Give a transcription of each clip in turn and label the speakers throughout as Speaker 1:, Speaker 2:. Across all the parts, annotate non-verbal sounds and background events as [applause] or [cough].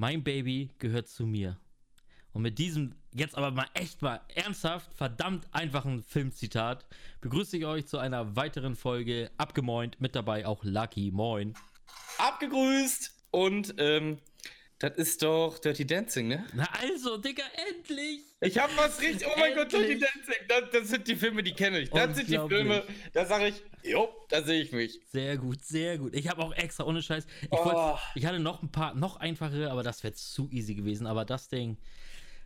Speaker 1: Mein Baby gehört zu mir. Und mit diesem, jetzt aber mal echt mal ernsthaft, verdammt einfachen Filmzitat, begrüße ich euch zu einer weiteren Folge Abgemoint. Mit dabei auch Lucky. Moin.
Speaker 2: Abgegrüßt! Und, ähm, das ist doch Dirty Dancing, ne?
Speaker 1: Na also, Digga, endlich!
Speaker 2: Ich hab was richtig. Oh mein Gott, Dirty. Dancing! Das, das sind die Filme, die kenne ich. Das sind die Filme, da sage ich, jo, da sehe ich mich.
Speaker 1: Sehr gut, sehr gut. Ich habe auch extra, ohne Scheiß. Ich,
Speaker 2: Oh.
Speaker 1: ich hatte noch ein paar, noch einfachere, aber das wäre zu easy gewesen. Aber das Ding,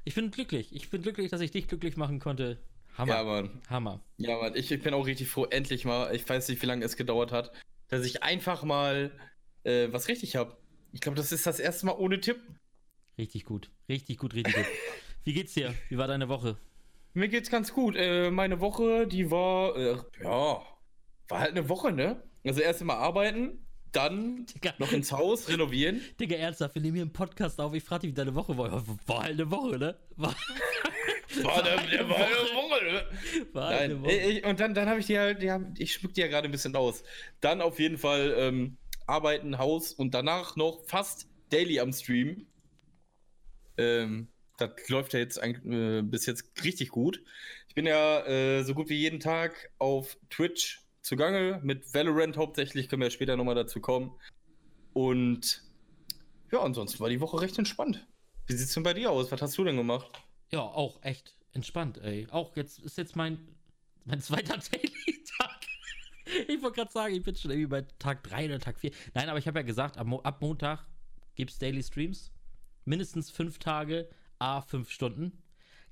Speaker 1: ich bin glücklich. Ich bin glücklich, dass ich dich glücklich machen konnte. Hammer.
Speaker 2: Ja, Mann.
Speaker 1: Hammer.
Speaker 2: Ja, Mann, ich, ich bin auch richtig froh, endlich mal, ich weiß nicht, wie lange es gedauert hat, dass ich einfach mal äh, was richtig habe. Ich glaube, das ist das erste Mal ohne Tipp.
Speaker 1: Richtig gut. Richtig gut, richtig gut. [laughs] Wie geht's dir? Wie war deine Woche?
Speaker 2: Mir geht's ganz gut. Äh, meine Woche, die war, äh, ja, war halt eine Woche, ne? Also erst mal arbeiten, dann
Speaker 1: Digga,
Speaker 2: noch ins Haus renovieren.
Speaker 1: Digga, ernsthaft, wir nehmen hier einen Podcast auf. Ich frage dich, wie deine Woche war. War halt eine Woche, ne? War, [laughs]
Speaker 2: War eine, der war eine Woche, ne?
Speaker 1: war halt eine
Speaker 2: Nein,
Speaker 1: Woche.
Speaker 2: ich, und dann, dann habe ich die halt, die ich schmück die ja gerade ein bisschen aus. Dann auf jeden Fall ähm, arbeiten, Haus und danach noch fast daily am Stream. Ähm, das läuft ja jetzt äh, bis jetzt richtig gut. Ich bin ja äh, so gut wie jeden Tag auf Twitch zugange, mit Valorant hauptsächlich, können wir ja später nochmal dazu kommen. Und ja, ansonsten war die Woche recht entspannt. Wie sieht's denn bei dir aus? Was hast du denn gemacht?
Speaker 1: Ja, auch echt entspannt, ey. Auch jetzt ist jetzt mein, mein zweiter [laughs] Daily-Tag. Ich wollte gerade sagen, ich bin schon irgendwie bei Tag 3 oder Tag 4. Nein, aber ich habe ja gesagt, ab, Mo ab Montag gibt es Daily Streams. Mindestens fünf Tage, a fünf Stunden.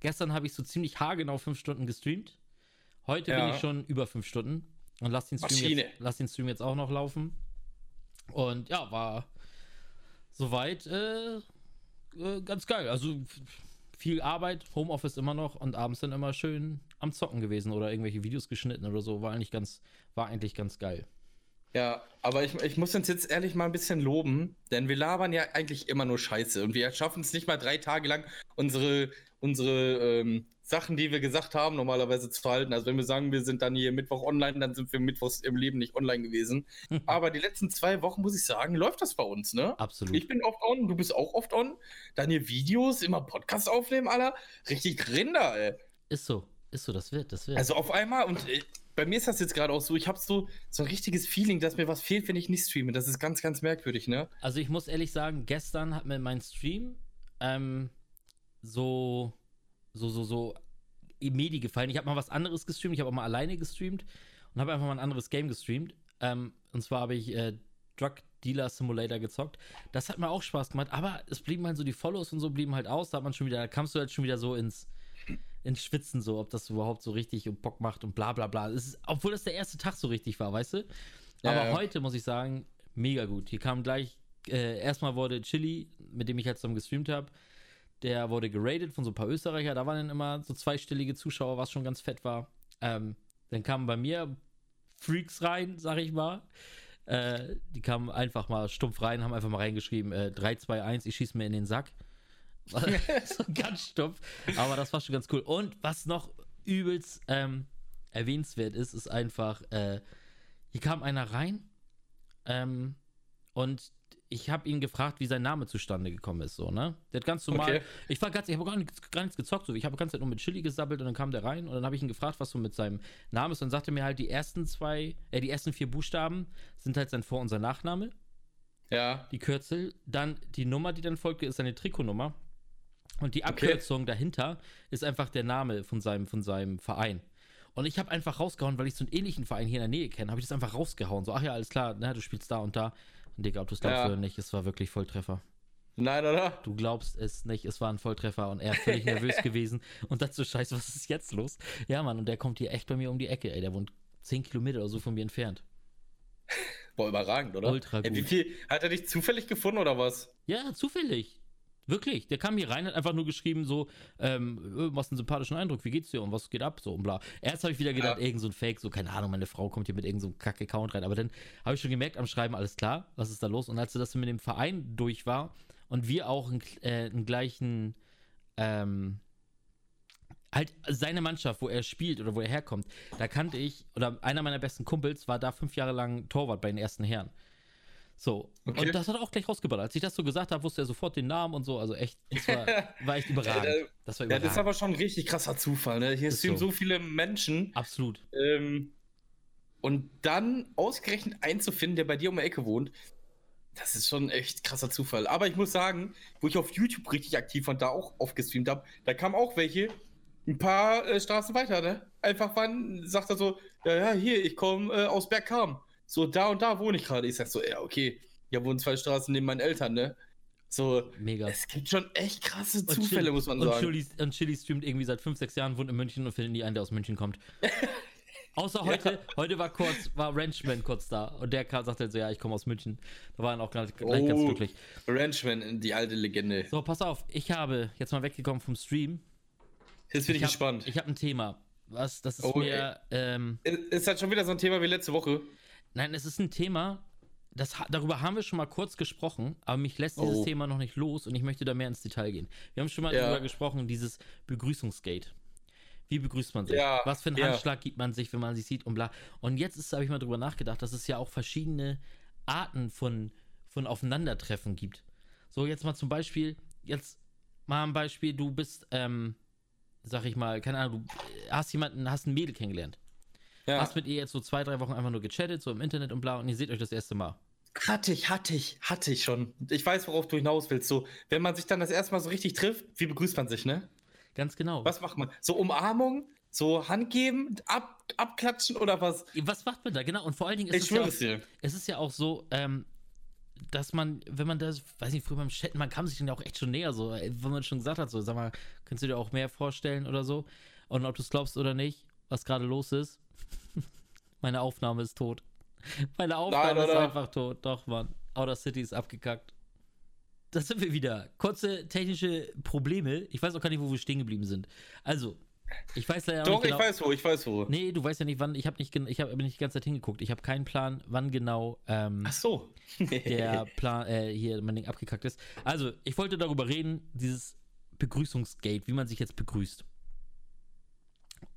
Speaker 1: Gestern habe ich so ziemlich haargenau fünf Stunden gestreamt. Heute bin
Speaker 2: Ja.
Speaker 1: ich schon über fünf Stunden. Und lass den, Stream jetzt, lass den Stream jetzt auch noch laufen. Und ja, war soweit äh, äh, ganz geil. Also viel Arbeit, Homeoffice immer noch und abends dann immer schön am Zocken gewesen oder irgendwelche Videos geschnitten oder so. War eigentlich ganz, war eigentlich ganz geil.
Speaker 2: Ja, aber ich, ich muss uns jetzt ehrlich mal ein bisschen loben, denn wir labern ja eigentlich immer nur Scheiße und wir schaffen es nicht mal drei Tage lang, unsere, unsere ähm, Sachen, die wir gesagt haben, normalerweise zu halten. Also wenn wir sagen, wir sind dann hier Mittwoch online, dann sind wir mittwochs im Leben nicht online gewesen. [laughs] Aber die letzten zwei Wochen, muss ich sagen, läuft das bei uns, ne?
Speaker 1: Absolut.
Speaker 2: Ich bin oft on, du bist auch oft on. Dann hier Videos, immer Podcast aufnehmen, Alter. Richtig drin da, ey.
Speaker 1: ist so, ist so, das wird, das wird.
Speaker 2: Also auf einmal, und äh, bei mir ist das jetzt gerade auch so, ich habe so, so ein richtiges Feeling, dass mir was fehlt, wenn ich nicht streame. Das ist ganz, ganz merkwürdig, ne?
Speaker 1: Also ich muss ehrlich sagen, gestern hat mir mein Stream ähm, so, so, so, so Medi gefallen. Ich habe mal was anderes gestreamt. Ich habe auch mal alleine gestreamt und habe einfach mal ein anderes Game gestreamt. Ähm, und zwar habe ich äh, Drug Dealer Simulator gezockt. Das hat mir auch Spaß gemacht, aber es blieben halt so die Follows und so blieben halt aus. Da hat man schon wieder, da kamst du halt schon wieder so ins, ins Schwitzen, so, ob das überhaupt so richtig und Bock macht und bla bla bla. Es ist, obwohl das der erste Tag so richtig war, weißt du?
Speaker 2: Ja,
Speaker 1: Aber
Speaker 2: ja.
Speaker 1: heute muss ich sagen, mega gut. Hier kam gleich, äh, erstmal wurde Chili, mit dem ich halt zusammen gestreamt habe, der wurde geradet von so ein paar Österreicher. Da waren dann immer so zweistellige Zuschauer, was schon ganz fett war. Ähm, dann kamen bei mir Freaks rein, sag ich mal. Äh, die kamen einfach mal stumpf rein, haben einfach mal reingeschrieben, äh, 3, 2, 1, ich schieß mir in den Sack. [laughs] so ganz stumpf. Aber das war schon ganz cool. Und was noch übelst ähm, erwähnenswert ist, ist einfach, äh, hier kam einer rein ähm, und ich habe ihn gefragt, wie sein Name zustande gekommen ist, so, ne? Der hat ganz normal,
Speaker 2: Okay.
Speaker 1: ich war ganz, ich habe gar nichts, gar nichts gezockt, so, ich habe Zeit nur mit Chili gesabbelt und dann kam der rein und dann habe ich ihn gefragt, was so mit seinem Namen ist und dann sagte mir halt, die ersten zwei, äh, die ersten vier Buchstaben sind halt sein Vor- und sein Nachname,
Speaker 2: Ja.
Speaker 1: die Kürzel, dann die Nummer, die dann folgt, ist seine Trikotnummer und die
Speaker 2: Okay.
Speaker 1: Abkürzung dahinter ist einfach der Name von seinem, von seinem Verein. Und ich habe einfach rausgehauen, weil ich so einen ähnlichen Verein hier in der Nähe kenne, habe ich das einfach rausgehauen. So, ach ja, alles klar, ne, du spielst da und da. Digga, ob du es glaubst
Speaker 2: Ja.
Speaker 1: oder nicht, es war wirklich Volltreffer.
Speaker 2: Nein, oder?
Speaker 1: Du glaubst es nicht, es war ein Volltreffer und er völlig [laughs] nervös gewesen. Und dazu scheiße, was ist jetzt los? Ja, Mann, und der kommt hier echt bei mir um die Ecke, ey. Der wohnt 10 Kilometer oder so von mir entfernt.
Speaker 2: Boah, überragend, oder?
Speaker 1: Ultra
Speaker 2: Ey, wie
Speaker 1: gut.
Speaker 2: viel, hat er dich zufällig gefunden oder was?
Speaker 1: Ja, zufällig. Wirklich. Der kam hier rein, hat einfach nur geschrieben, so, ähm, äh, machst einen sympathischen Eindruck, wie geht's dir und was geht ab, so und bla. Erst habe ich wieder gedacht,
Speaker 2: Ja.
Speaker 1: irgend so ein Fake, so, keine Ahnung, meine Frau kommt hier mit irgendeinem so Kack-Account rein. Aber dann habe ich schon gemerkt am Schreiben, alles klar, was ist da los? Und als das mit dem Verein durch war und wir auch einen, äh, einen gleichen, ähm, halt seine Mannschaft, wo er spielt oder wo er herkommt, da kannte ich, oder einer meiner besten Kumpels war da fünf Jahre lang Torwart bei den ersten Herren. So.
Speaker 2: Okay.
Speaker 1: Und das hat er auch gleich rausgeballert. Als ich das so gesagt habe, wusste er sofort den Namen und so. Also echt, das war, [laughs] war echt überragend.
Speaker 2: Ja,
Speaker 1: Das war
Speaker 2: Ja,
Speaker 1: überragend.
Speaker 2: das ist aber schon ein richtig krasser Zufall, ne? Hier streamen
Speaker 1: so.
Speaker 2: so. viele Menschen.
Speaker 1: Absolut.
Speaker 2: Ähm, und dann ausgerechnet einen zu finden, der bei dir um die Ecke wohnt, das ist schon echt krasser Zufall. Aber ich muss sagen, wo ich auf YouTube richtig aktiv und da auch oft gestreamt habe, da kamen auch welche, ein paar äh, Straßen weiter, ne? Einfach wann sagt er so, ja, ja, hier, ich komme äh, aus Bergkam. So, da und da wohne ich gerade. Ich sag so, ja, okay, ja, wohnen zwei Straßen neben meinen Eltern, ne? So,
Speaker 1: Mega.
Speaker 2: es gibt schon echt krasse
Speaker 1: Und
Speaker 2: Zufälle,
Speaker 1: Chili-
Speaker 2: muss man
Speaker 1: und
Speaker 2: sagen.
Speaker 1: Chili, und Chili streamt irgendwie seit 5, 6 Jahren, wohnt in München und findet nie einen, der aus München kommt. [laughs] Außer heute, heute war kurz, war Ranchman kurz da und der sagte halt so, ja, ich komme aus München. Da war er auch gleich, gleich ganz
Speaker 2: Oh.
Speaker 1: glücklich.
Speaker 2: Ranchman, die alte Legende.
Speaker 1: So, pass auf, ich habe jetzt mal weggekommen vom Stream.
Speaker 2: Jetzt bin ich,
Speaker 1: hab,
Speaker 2: gespannt.
Speaker 1: Ich habe ein Thema. Was, das ist
Speaker 2: Oh,
Speaker 1: mir, ähm,
Speaker 2: Ist halt schon wieder so ein Thema wie letzte Woche.
Speaker 1: Nein, es ist ein Thema, das, darüber haben wir schon mal kurz gesprochen, aber mich lässt dieses
Speaker 2: Oh.
Speaker 1: Thema noch nicht los und ich möchte da mehr ins Detail gehen. Wir haben schon mal
Speaker 2: Ja.
Speaker 1: darüber gesprochen, dieses Begrüßungsgate. Wie begrüßt man sich?
Speaker 2: Ja,
Speaker 1: Was für einen
Speaker 2: ja.
Speaker 1: Handschlag gibt man sich, wenn man sich sieht und bla. Und jetzt habe ich mal drüber nachgedacht, dass es ja auch verschiedene Arten von, von Aufeinandertreffen gibt. So, jetzt mal zum Beispiel, jetzt mal ein Beispiel, du bist, ähm, sag ich mal, keine Ahnung, du hast jemanden, hast ein Mädel kennengelernt.
Speaker 2: Ja.
Speaker 1: Hast mit ihr jetzt so zwei, drei Wochen einfach nur gechattet, so im Internet und bla, und ihr seht euch das erste Mal.
Speaker 2: Hatte ich, hatte ich, hatte ich schon. Ich weiß, worauf du hinaus willst. So, wenn man sich dann das erste Mal so richtig trifft, wie begrüßt man sich, ne?
Speaker 1: Ganz genau.
Speaker 2: Was macht man? So Umarmung? So Hand geben? Ab, abklatschen oder was?
Speaker 1: Was macht man da? Genau, und vor allen Dingen ist
Speaker 2: Ich
Speaker 1: es ja auch,
Speaker 2: es
Speaker 1: ist ja auch so, ähm, dass man, wenn man das, weiß nicht, früher beim Chatten, man kam sich dann ja auch echt schon näher, so, ey, wenn man schon gesagt hat, so, sag mal, könntest du dir auch mehr vorstellen oder so? Und ob du es glaubst oder nicht, was gerade los ist, meine Aufnahme ist tot. [laughs] Meine Aufnahme
Speaker 2: Nein,
Speaker 1: ist
Speaker 2: oder?
Speaker 1: einfach tot. Doch, Mann. Outer City ist abgekackt. Da sind wir wieder. Kurze technische Probleme. Ich weiß auch gar nicht, wo wir stehen geblieben sind. Also, ich weiß leider auch
Speaker 2: Doch,
Speaker 1: nicht genau.
Speaker 2: ich weiß wo, ich weiß wo.
Speaker 1: Nee, du weißt ja nicht, wann. Ich habe nicht, ich habe nicht die ganze Zeit hingeguckt. Ich habe keinen Plan, wann genau ähm,
Speaker 2: Ach so.
Speaker 1: der [laughs] Plan, äh, hier mein Ding abgekackt ist. Also, ich wollte darüber reden, dieses Begrüßungsgate, wie man sich jetzt begrüßt.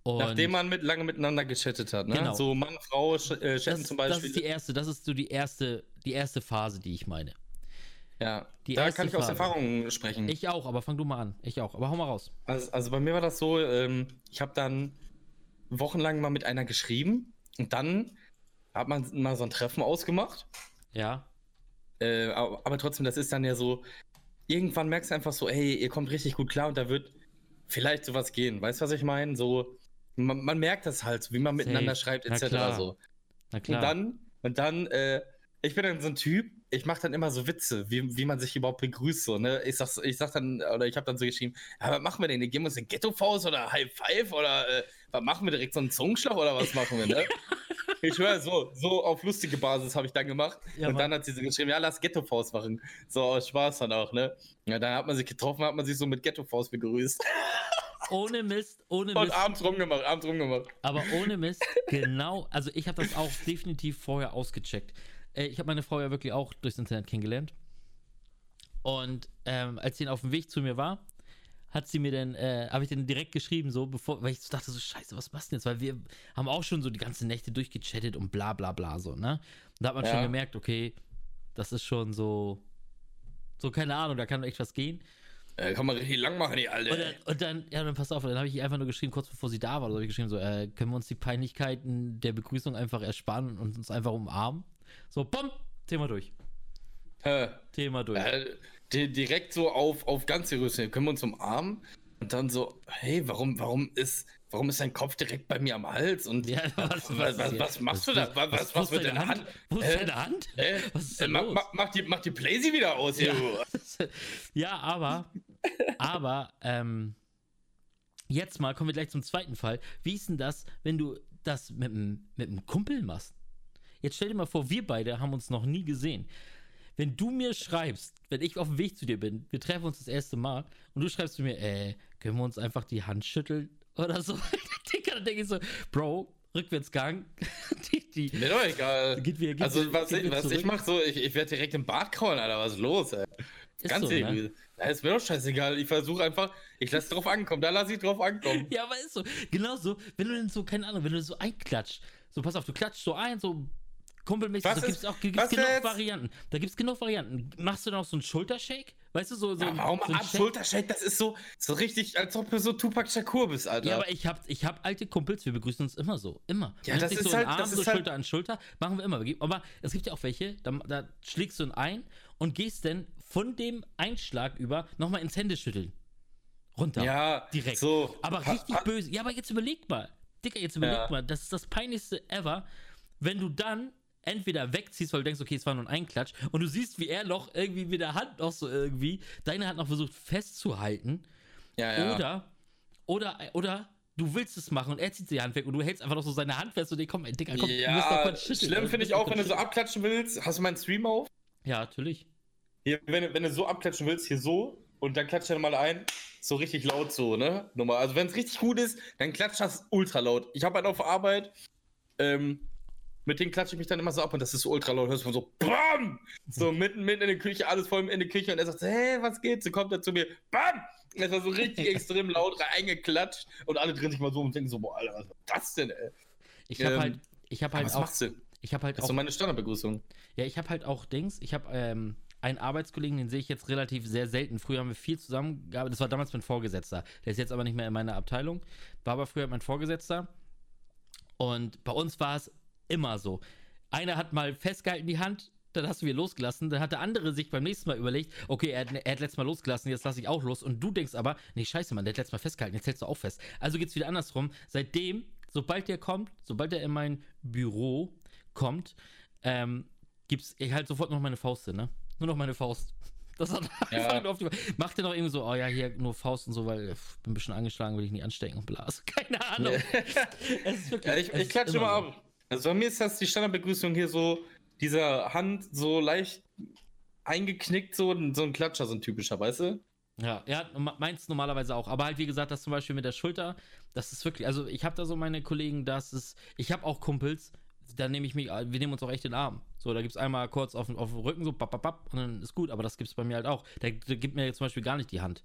Speaker 1: Und
Speaker 2: Nachdem man mit, lange miteinander gechattet hat, ne?
Speaker 1: Genau.
Speaker 2: So Mann, Frau, sch äh, chatten
Speaker 1: das,
Speaker 2: zum
Speaker 1: das
Speaker 2: Beispiel.
Speaker 1: ist die erste, das ist so die erste, die erste Phase, die ich meine.
Speaker 2: ja.
Speaker 1: die
Speaker 2: da kann ich aus
Speaker 1: Phase.
Speaker 2: Erfahrung sprechen.
Speaker 1: Ich auch, aber fang du mal an. Ich auch, aber hau mal raus.
Speaker 2: Also, also bei mir war das so, ähm, ich habe dann wochenlang mal mit einer geschrieben und dann hat man mal so ein Treffen ausgemacht.
Speaker 1: Ja,
Speaker 2: Äh, aber, aber trotzdem, das ist dann ja so, irgendwann merkst du einfach so, ey, ihr kommt richtig gut klar und da wird vielleicht sowas gehen. Weißt du, was ich meine? So, man, man merkt das halt, wie man miteinander
Speaker 1: Safe.
Speaker 2: schreibt,
Speaker 1: Na
Speaker 2: etc.
Speaker 1: klar.
Speaker 2: So.
Speaker 1: na klar.
Speaker 2: Und dann, und dann, äh, ich bin dann so ein Typ, ich mache dann immer so Witze, wie, wie man sich überhaupt begrüßt. So, ne? Ich, sag, ich sag dann, oder ich habe dann so geschrieben, ja, was machen wir denn? Geben wir uns eine Ghetto-Faust oder High Five oder äh, was machen wir direkt so einen Zungenschlag oder was machen wir, ne? [laughs] ich schwöre, so, so auf lustige Basis habe ich dann gemacht.
Speaker 1: Ja,
Speaker 2: und
Speaker 1: Mann.
Speaker 2: dann hat sie so geschrieben, ja, lass Ghetto-Faust machen. So aus Spaß dann auch, ne? Ja, dann hat man sich getroffen, hat man sich so mit Ghetto-Faust begrüßt. [laughs]
Speaker 1: ohne Mist, ohne
Speaker 2: Und
Speaker 1: Mist.
Speaker 2: abends rumgemacht, abends rumgemacht.
Speaker 1: Aber ohne Mist, genau, also ich habe das auch definitiv vorher ausgecheckt. Äh, ich habe meine Frau ja wirklich auch durchs Internet kennengelernt. Und ähm, als sie auf dem Weg zu mir war, hat sie mir dann, äh, habe ich dann direkt geschrieben, so, bevor, weil ich so dachte, so, scheiße, was machst du denn jetzt? Weil wir haben auch schon so die ganze Nächte durchgechattet und bla bla bla, so, ne? Und da hat man schon
Speaker 2: Ja.
Speaker 1: gemerkt, okay, das ist schon so, so, keine Ahnung, da kann echt was gehen.
Speaker 2: Äh, kann man richtig lang machen, die Alte.
Speaker 1: Und dann, und dann, ja, dann pass auf, dann habe ich einfach nur geschrieben, kurz bevor sie da war, habe ich geschrieben, so, äh, können wir uns die Peinlichkeiten der Begrüßung einfach ersparen und uns einfach umarmen? So, bumm, Thema durch.
Speaker 2: Hä?
Speaker 1: Thema durch.
Speaker 2: Äh, di- direkt so auf, auf ganz seriös, können wir uns umarmen? Und dann so, hey, warum, warum ist, warum ist dein Kopf direkt bei mir am Hals? Und
Speaker 1: Ja, [laughs]
Speaker 2: was, was, was, was machst du da? Was, was, mit
Speaker 1: deine
Speaker 2: deiner Hand?
Speaker 1: Wo ist
Speaker 2: Hä?
Speaker 1: deine Hand?
Speaker 2: Hä?
Speaker 1: Was ist
Speaker 2: Äh,
Speaker 1: denn
Speaker 2: mach,
Speaker 1: los?
Speaker 2: mach, mach, die, mach die Playsee wieder aus,
Speaker 1: Ja.
Speaker 2: ja.
Speaker 1: ja, aber, aber, ähm, jetzt mal kommen wir gleich zum zweiten Fall. Wie ist denn das, wenn du das mit einem mit einem Kumpel machst? Jetzt stell dir mal vor, wir beide haben uns noch nie gesehen. Wenn du mir schreibst, wenn ich auf dem Weg zu dir bin, wir treffen uns das erste Mal und du schreibst zu mir, äh, können wir uns einfach die Hand schütteln [laughs] oder so? Digga, dann denke ich so, Bro, Rückwärtsgang. [laughs] die, die,
Speaker 2: Mir doch egal.
Speaker 1: Geht wieder- geht
Speaker 2: also,
Speaker 1: wieder-
Speaker 2: was,
Speaker 1: geht
Speaker 2: ich, was ich
Speaker 1: zurück.
Speaker 2: mach so, ich, ich werde direkt im Bad kraulen, Alter, was ist los, ey?
Speaker 1: Ist
Speaker 2: Ganz
Speaker 1: so, ne?
Speaker 2: Ja, ist mir doch scheißegal. Ich versuche einfach, ich lasse drauf ankommen, da lasse ich drauf ankommen.
Speaker 1: Ja, aber ist so. Genau so, wenn du denn so, keine Ahnung, wenn du so einklatscht. So, pass auf, du klatscht so ein, so kumpelmäßig.
Speaker 2: Was
Speaker 1: Da
Speaker 2: ist-
Speaker 1: gibt's auch gibt's genug
Speaker 2: jetzt?
Speaker 1: Varianten. Da gibt's genug Varianten. Machst du noch so einen Schultershake? Weißt du, so, so,
Speaker 2: Ja, warum
Speaker 1: so einen
Speaker 2: ab
Speaker 1: Shake?
Speaker 2: Schultershake? Das ist so, so richtig, als ob du so Tupac Shakur bist, Alter.
Speaker 1: Ja, aber ich hab, ich hab alte Kumpels, wir begrüßen uns immer so. Immer.
Speaker 2: Ja, das ist
Speaker 1: so
Speaker 2: halt-
Speaker 1: Arm,
Speaker 2: das
Speaker 1: so
Speaker 2: ist halt-
Speaker 1: Schulter an Schulter, machen wir immer. Aber es gibt ja auch welche, da, da schlägst du ihn ein und gehst dann von dem Einschlag über nochmal ins Händeschütteln. Runter.
Speaker 2: ja,
Speaker 1: direkt.
Speaker 2: So,
Speaker 1: Aber richtig böse. Ja, aber jetzt überleg mal. Dicker, jetzt überleg
Speaker 2: Ja.
Speaker 1: mal. Das ist das peinlichste ever, wenn du dann entweder wegziehst, weil du denkst, okay, es war nur ein Einklatsch und du siehst, wie er noch irgendwie mit der Hand noch so irgendwie deine Hand noch versucht festzuhalten.
Speaker 2: Ja, ja.
Speaker 1: Oder, oder, oder du willst es machen und er zieht die Hand weg und du hältst einfach noch so seine Hand fest und dir komm, ey, Digga, komm, du musst doch
Speaker 2: ja,
Speaker 1: kurz schütteln.
Speaker 2: schlimm finde ich auch, wenn du so abklatschen willst. Hast du meinen Stream auf?
Speaker 1: Ja, natürlich.
Speaker 2: Hier, wenn, du- wenn du so abklatschen willst, hier so und dann klatscht er mal ein, so richtig laut so, ne? Nochmal. Also wenn es richtig gut ist, dann klatscht das ultra laut. Ich habe halt auf Arbeit, ähm, mit denen klatsche ich mich dann immer so ab und das ist so ultra laut. Hörst du so BAM! So mitten, mitten in der Küche, alles voll in der Küche und er sagt, hey, was geht? So kommt er zu mir, BAM! Das war so richtig [laughs] extrem laut reingeklatscht und alle drehen sich mal so und denken so, boah, Alter, was war das denn, ey?
Speaker 1: Ich habe
Speaker 2: Ähm,
Speaker 1: halt, ich habe halt
Speaker 2: was
Speaker 1: auch,
Speaker 2: machst du?
Speaker 1: ich habe halt
Speaker 2: Das ist so meine Standardbegrüßung.
Speaker 1: Ja, ich habe halt auch Dings. Ich habe ähm, einen Arbeitskollegen, den sehe ich jetzt relativ sehr selten. Früher haben wir viel zusammengearbeitet. Das war damals mein Vorgesetzter. Der ist jetzt aber nicht mehr in meiner Abteilung. War aber früher mein Vorgesetzter. Und bei uns war es immer so. Einer hat mal festgehalten die Hand, dann hast du wieder losgelassen. Dann hat der andere sich beim nächsten Mal überlegt, okay, er hat, er hat letztes Mal losgelassen, jetzt lasse ich auch los. Und du denkst aber, nee, scheiße, Mann, der hat letztes Mal festgehalten, jetzt hältst du auch fest. Also geht's wieder andersrum. Seitdem, sobald der kommt, sobald er in mein Büro kommt, ähm, gibt's ich halt sofort noch meine Faust, ne? Nur noch meine Faust. Das hat [laughs]
Speaker 2: Ja.
Speaker 1: einfach nur auf die Macht er noch irgendwie so, oh ja, hier nur Faust und so, weil ich bin ein bisschen angeschlagen, will ich nicht anstecken und bla. Also, [laughs] keine Ahnung. es ist wirklich,
Speaker 2: Ja, ich, ich klatsche immer
Speaker 1: so.
Speaker 2: ab. Also bei mir ist das die Standardbegrüßung hier so, dieser Hand so leicht eingeknickt, so, so ein Klatscher, so ein typischer, weißt du?
Speaker 1: Ja, ja, me- meins normalerweise auch. Aber halt, wie gesagt, das zum Beispiel mit der Schulter, das ist wirklich, also ich habe da so meine Kollegen, das ist, ich habe auch Kumpels, da nehme ich mich, wir nehmen uns auch echt den Arm. So, da gibt es einmal kurz auf, auf dem Rücken, so bap, bap, bap, und dann ist gut, aber das gibt es bei mir halt auch. Der, der gibt mir zum Beispiel gar nicht die Hand.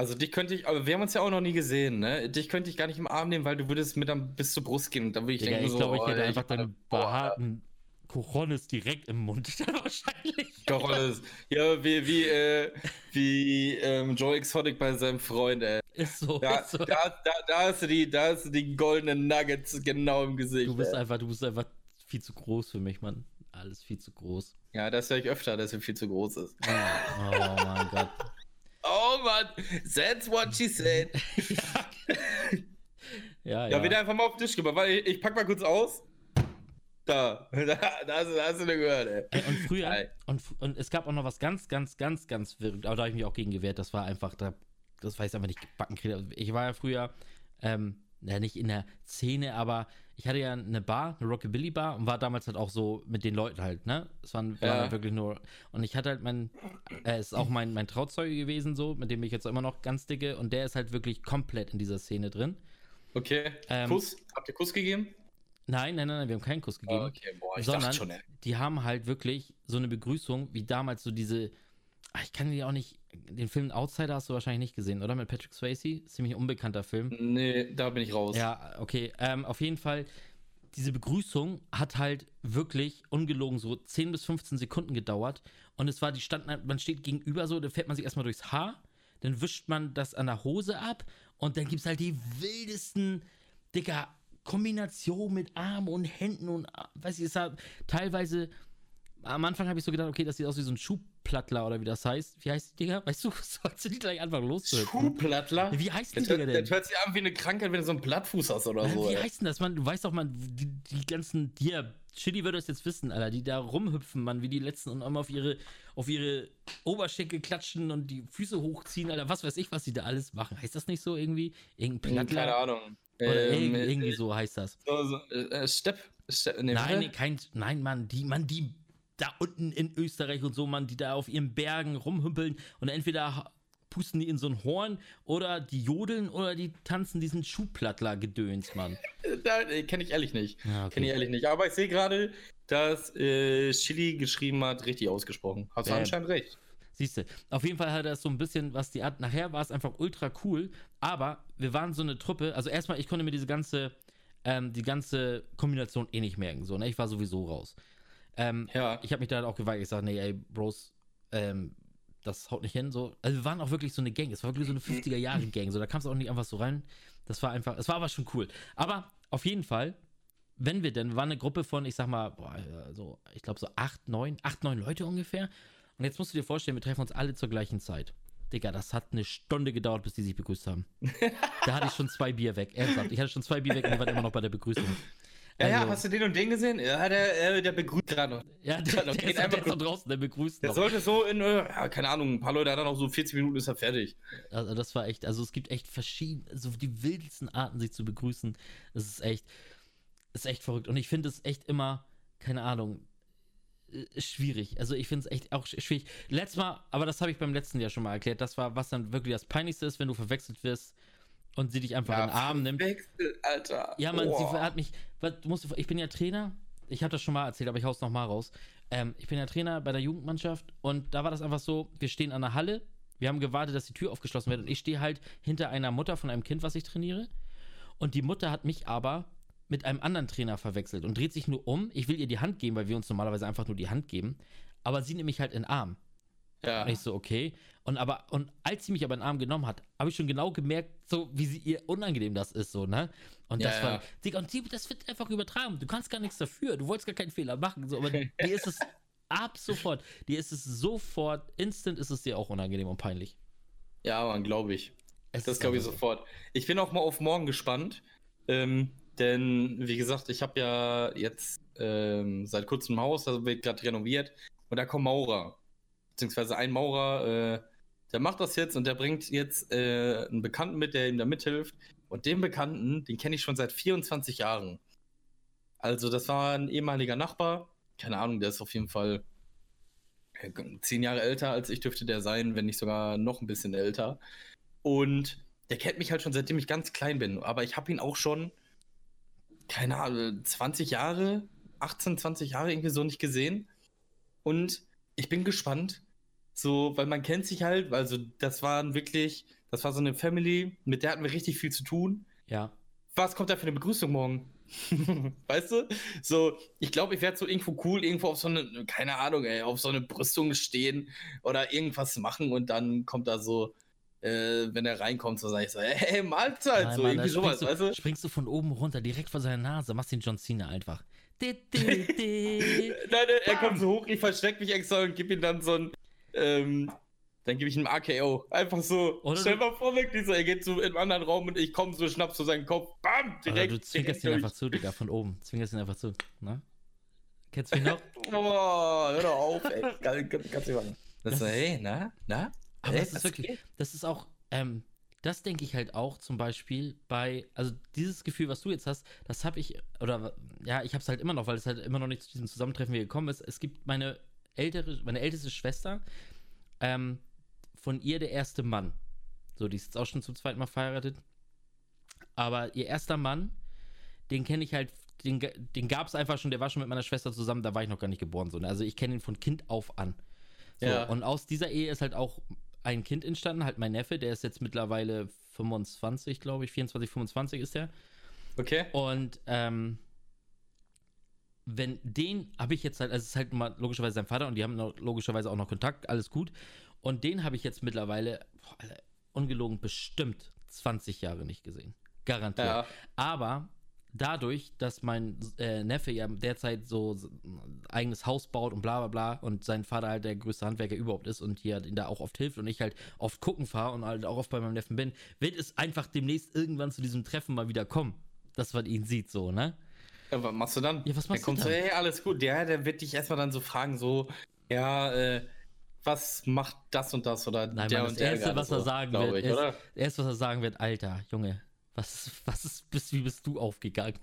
Speaker 2: Also dich könnte ich, aber wir haben uns ja auch noch nie gesehen, ne? Dich könnte ich gar nicht im Arm nehmen, weil du würdest mit dann bis zur Brust gehen und dann würde ich
Speaker 1: Digga,
Speaker 2: denken
Speaker 1: ich
Speaker 2: so,
Speaker 1: glaube, ich
Speaker 2: oh,
Speaker 1: hätte einfach deine [laughs]
Speaker 2: boah,
Speaker 1: behaarten Coronis direkt im Mund. [laughs] wahrscheinlich.
Speaker 2: Alles. Ja, wie, wie, äh, wie ähm, Joe Exotic bei seinem Freund, ey.
Speaker 1: Ist so.
Speaker 2: Da,
Speaker 1: ist so.
Speaker 2: da, da, da, hast du die, da hast du die goldenen Nuggets genau im Gesicht.
Speaker 1: Du bist
Speaker 2: ey.
Speaker 1: einfach, du bist einfach viel zu groß für mich, Mann. Alles viel zu groß.
Speaker 2: Ja, das höre ich öfter, dass er viel zu groß ist.
Speaker 1: Oh, oh mein Gott.
Speaker 2: Oh Mann, that's what she said. [laughs]
Speaker 1: Ja, ja.
Speaker 2: Ja, wieder einfach mal auf den Tisch gemacht, weil ich, ich pack mal kurz aus. Da, da, [laughs] da, hast, du- da hast du gehört, ey.
Speaker 1: Ey, und früher,
Speaker 2: Geil.
Speaker 1: und, und es gab auch noch was ganz, ganz, ganz, ganz verrückt, aber da habe ich mich auch gegen gewehrt. Das war einfach, da, das weiß ich einfach nicht gebacken. Ich war ja früher, ähm, ja, nicht in der Szene, aber ich hatte ja eine Bar, eine Rockabilly Bar und war damals halt auch so mit den Leuten halt, ne? Es waren, waren halt wirklich nur, und ich hatte halt mein, er ist auch mein, mein Trauzeuge gewesen, so, mit dem ich jetzt immer noch ganz dicke und der ist halt wirklich komplett in dieser Szene drin.
Speaker 2: Okay,
Speaker 1: Ähm,
Speaker 2: Kuss? Habt ihr Kuss gegeben?
Speaker 1: Nein, nein, nein, nein wir haben keinen Kuss gegeben.
Speaker 2: okay, boah, ich
Speaker 1: sondern
Speaker 2: dachte schon, ey.
Speaker 1: die haben halt wirklich so eine Begrüßung, wie damals so diese. Ich kann dir auch nicht. Den Film Outsider hast du wahrscheinlich nicht gesehen, oder? Mit Patrick Swayze? Ziemlich unbekannter Film.
Speaker 2: Nee, da bin ich raus.
Speaker 1: Ja, okay. Ähm, auf jeden Fall, diese Begrüßung hat halt wirklich ungelogen so 10 bis 15 Sekunden gedauert. Und es war, die standen, man steht gegenüber so, da fährt man sich erstmal durchs Haar, dann wischt man das an der Hose ab und dann gibt es halt die wildesten, Dicker, Kombination mit Armen und Händen und, ah, weiß ich, es sah teilweise, am Anfang habe ich so gedacht, okay, das sieht aus wie so ein Schuhplattler oder wie das heißt. Wie heißt die Dinger? Weißt du, [laughs] sollst du die gleich anfangen loszuhören?
Speaker 2: Schuhplattler?
Speaker 1: Wie heißt die
Speaker 2: Das,
Speaker 1: Dinger denn?
Speaker 2: das hört sich an wie eine Krankheit, wenn du so einen Plattfuß hast oder
Speaker 1: Äh,
Speaker 2: so.
Speaker 1: Wie
Speaker 2: ey.
Speaker 1: heißt denn das, man? Du weißt doch, man, die, die ganzen, ja, Chili würde es jetzt wissen, Alter, die da rumhüpfen, man, wie die letzten und immer auf ihre, auf ihre Oberschenkel klatschen und die Füße hochziehen, Alter, was weiß ich, was die da alles machen. Heißt das nicht so irgendwie? Irgendein
Speaker 2: Hm,
Speaker 1: Plattler?
Speaker 2: Keine Ahnung.
Speaker 1: Oder
Speaker 2: Ähm, äh,
Speaker 1: irgendwie so heißt das.
Speaker 2: So, so, äh, Stepp. Stepp nee,
Speaker 1: Nein, nee, kein, nein, Mann, die, Mann, die da unten in Österreich und so, Mann, die da auf ihren Bergen rumhümpeln und entweder pusten die in so ein Horn oder die jodeln oder die tanzen diesen Schuhplattler-Gedöns, Mann. [laughs]
Speaker 2: Da äh, kenne ich ehrlich nicht.
Speaker 1: Ja, okay.
Speaker 2: Kenne ich ehrlich nicht. Aber ich sehe gerade, dass äh, Chili geschrieben hat, richtig ausgesprochen. Hast du anscheinend recht.
Speaker 1: Siehst du, auf jeden Fall hat er so ein bisschen, was die Art, nachher war es einfach ultra cool, aber wir waren so eine Truppe, also erstmal, ich konnte mir diese ganze ähm, die ganze Kombination eh nicht merken. So, ne? Ich war sowieso raus. Ähm,
Speaker 2: Ja.
Speaker 1: Ich habe mich da halt auch geweigert. Ich sage, nee, ey, Bros, ähm, das haut nicht hin. So. Also wir waren auch wirklich so eine Gang. Es war wirklich so eine 50er-Jahre-Gang. So, da kamst du auch nicht einfach so rein. Das war einfach, es war aber schon cool. Aber auf jeden Fall, wenn wir denn, wir waren eine Gruppe von, ich sag mal, boah, so, ich glaube so acht, neun, acht, neun Leute ungefähr. Und jetzt musst du dir vorstellen, wir treffen uns alle zur gleichen Zeit. Digga, das hat eine Stunde gedauert, bis die sich begrüßt haben. [laughs] da hatte ich schon zwei Bier weg. Ernsthaft. Ich hatte schon zwei Bier weg und waren immer noch bei der Begrüßung.
Speaker 2: Ja, ja,
Speaker 1: Also-
Speaker 2: hast du den und den gesehen? Ja, der, äh, der begrüßt gerade noch.
Speaker 1: Ja, der, [laughs]
Speaker 2: Der
Speaker 1: der,
Speaker 2: geht
Speaker 1: ist, der
Speaker 2: einfach
Speaker 1: ist noch draußen, der begrüßt
Speaker 2: Der
Speaker 1: noch.
Speaker 2: sollte so in, äh, ja, keine Ahnung, ein paar Leute hat dann noch so 40 Minuten ist er fertig.
Speaker 1: Also das war echt, also es gibt echt verschiedene, so die wildesten Arten, sich zu begrüßen. Das ist echt, ist echt verrückt. Und ich finde es echt immer, keine Ahnung, äh, schwierig. Also ich finde es echt auch sch- schwierig. Letztes Mal, aber das habe ich beim letzten Jahr schon mal erklärt, das war, was dann wirklich das Peinlichste ist, wenn du verwechselt wirst und sie dich einfach in den Arm nimmt.
Speaker 2: Wechsel, Alter.
Speaker 1: Ja, man,
Speaker 2: Boah.
Speaker 1: sie hat mich, was, du musst, ich bin ja Trainer, ich habe das schon mal erzählt, aber ich hau's noch mal raus. Ähm, ich bin ja Trainer bei der Jugendmannschaft und da war das einfach so, wir stehen an der Halle, wir haben gewartet, dass die Tür aufgeschlossen wird und ich stehe halt hinter einer Mutter von einem Kind, was ich trainiere und die Mutter hat mich aber mit einem anderen Trainer verwechselt und dreht sich nur um, ich will ihr die Hand geben, weil wir uns normalerweise einfach nur die Hand geben, aber sie nimmt mich halt in den Arm.
Speaker 2: Ja.
Speaker 1: Und ich so, okay. Und aber, und als sie mich aber in den Arm genommen hat, habe ich schon genau gemerkt, so wie sie ihr unangenehm das ist, so, ne? Und das
Speaker 2: Ja,
Speaker 1: war,
Speaker 2: ja.
Speaker 1: Digga, und die, das wird einfach übertragen. Du kannst gar nichts dafür. Du wolltest gar keinen Fehler machen, so, aber [laughs] dir ist es ab sofort, dir ist es sofort, instant ist es dir auch unangenehm und peinlich.
Speaker 2: Ja, man, glaube ich.
Speaker 1: Es
Speaker 2: Das glaube ich sofort. Ich bin auch mal auf morgen gespannt. Ähm, denn, wie gesagt, ich habe ja jetzt ähm, seit kurzem ein Haus, das wird gerade renoviert. Und da kommen Maurer. Beziehungsweise ein Maurer, äh, der macht das jetzt und der bringt jetzt äh, einen Bekannten mit, der ihm da mithilft. Und den Bekannten, den kenne ich schon seit 24 Jahren. Also, das war ein ehemaliger Nachbar. Keine Ahnung, der ist auf jeden Fall äh, zehn Jahre älter als ich, dürfte der sein, wenn nicht sogar noch ein bisschen älter. Und der kennt mich halt schon seitdem ich ganz klein bin. Aber ich habe ihn auch schon, keine Ahnung, 20 Jahre, 18, 20 Jahre irgendwie so nicht gesehen. Und ich bin gespannt. So, weil man kennt sich halt, also das waren wirklich, das war so eine Family, mit der hatten wir richtig viel zu tun.
Speaker 1: Ja.
Speaker 2: Was kommt da für eine Begrüßung morgen? [laughs] weißt du? So, ich glaube, ich werde so irgendwo cool, irgendwo auf so eine, keine Ahnung, ey, auf so eine Brüstung stehen oder irgendwas machen und dann kommt da so, äh, wenn er reinkommt, so sage ich so, hey, Mahlzeit,
Speaker 1: Nein,
Speaker 2: so
Speaker 1: Mann,
Speaker 2: irgendwie sowas,
Speaker 1: springst,
Speaker 2: weißt
Speaker 1: du,
Speaker 2: du?
Speaker 1: springst du von oben runter, direkt vor seiner Nase, machst den John Cena einfach. Di, di, di.
Speaker 2: Nein, er kommt so hoch, ich verstecke mich extra und gebe ihm dann so ein, ähm, dann gebe ich ihm AKO. Einfach so.
Speaker 1: Oder
Speaker 2: Stell mal vor, wirklich so, er geht so in einen anderen Raum und ich komme so, schnapp so seinen Kopf, bam,
Speaker 1: Oder
Speaker 2: direkt.
Speaker 1: du zwinkerst ihn einfach zu, Digga, von oben. Zwinkerst ihn einfach zu. Ne? Kennst du ihn noch? [laughs]
Speaker 2: Boah, hör doch auf, ey. [laughs] Kann, kann, kannst du machen. Das
Speaker 1: Das ist-
Speaker 2: hey, na, na?
Speaker 1: Aber
Speaker 2: Hey,
Speaker 1: das ist wirklich,
Speaker 2: geht?
Speaker 1: das ist auch, ähm, das denke ich halt auch zum Beispiel bei, also dieses Gefühl, was du jetzt hast, das habe ich, oder ja, ich habe es halt immer noch, weil es halt immer noch nicht zu diesem Zusammentreffen hier gekommen ist. Es gibt meine ältere, meine älteste Schwester, ähm, von ihr der erste Mann. So, die ist jetzt auch schon zum zweiten Mal verheiratet. Aber ihr erster Mann, den kenne ich halt, den, den gab es einfach schon, der war schon mit meiner Schwester zusammen, da war ich noch gar nicht geboren. So, ne? Also ich kenne ihn von Kind auf an. So,
Speaker 2: Ja.
Speaker 1: Und aus dieser Ehe ist halt auch ein Kind entstanden, halt mein Neffe, der ist jetzt mittlerweile 25, glaube ich, 24, 25 ist der.
Speaker 2: Okay.
Speaker 1: Und ähm, wenn den habe ich jetzt halt, also es ist halt mal logischerweise sein Vater und die haben noch, logischerweise auch noch Kontakt, alles gut. Und den habe ich jetzt mittlerweile, boah, Alter, ungelogen, bestimmt 20 Jahre nicht gesehen. Garantiert.
Speaker 2: Ja.
Speaker 1: Aber dadurch, dass mein äh, Neffe ja derzeit so ein eigenes Haus baut und bla bla bla und sein Vater halt der größte Handwerker überhaupt ist und hier ihn da auch oft hilft und ich halt oft gucken fahre und halt auch oft bei meinem Neffen bin, wird es einfach demnächst irgendwann zu diesem Treffen mal wieder kommen, dass man ihn sieht, so, ne?
Speaker 2: Ja, was machst du dann?
Speaker 1: Ja, was machst
Speaker 2: der kommt
Speaker 1: du
Speaker 2: so,
Speaker 1: dann?
Speaker 2: hey, alles gut. Ja, der wird dich erstmal dann so fragen, so, ja, äh, was macht das und das oder
Speaker 1: Nein,
Speaker 2: der
Speaker 1: Mann,
Speaker 2: und
Speaker 1: das
Speaker 2: der
Speaker 1: Erste, was er
Speaker 2: so,
Speaker 1: sagen
Speaker 2: glaub
Speaker 1: wird,
Speaker 2: ich,
Speaker 1: das Erste, was er sagen wird, Alter, Junge, was, was ist, bist, wie bist du aufgegangen?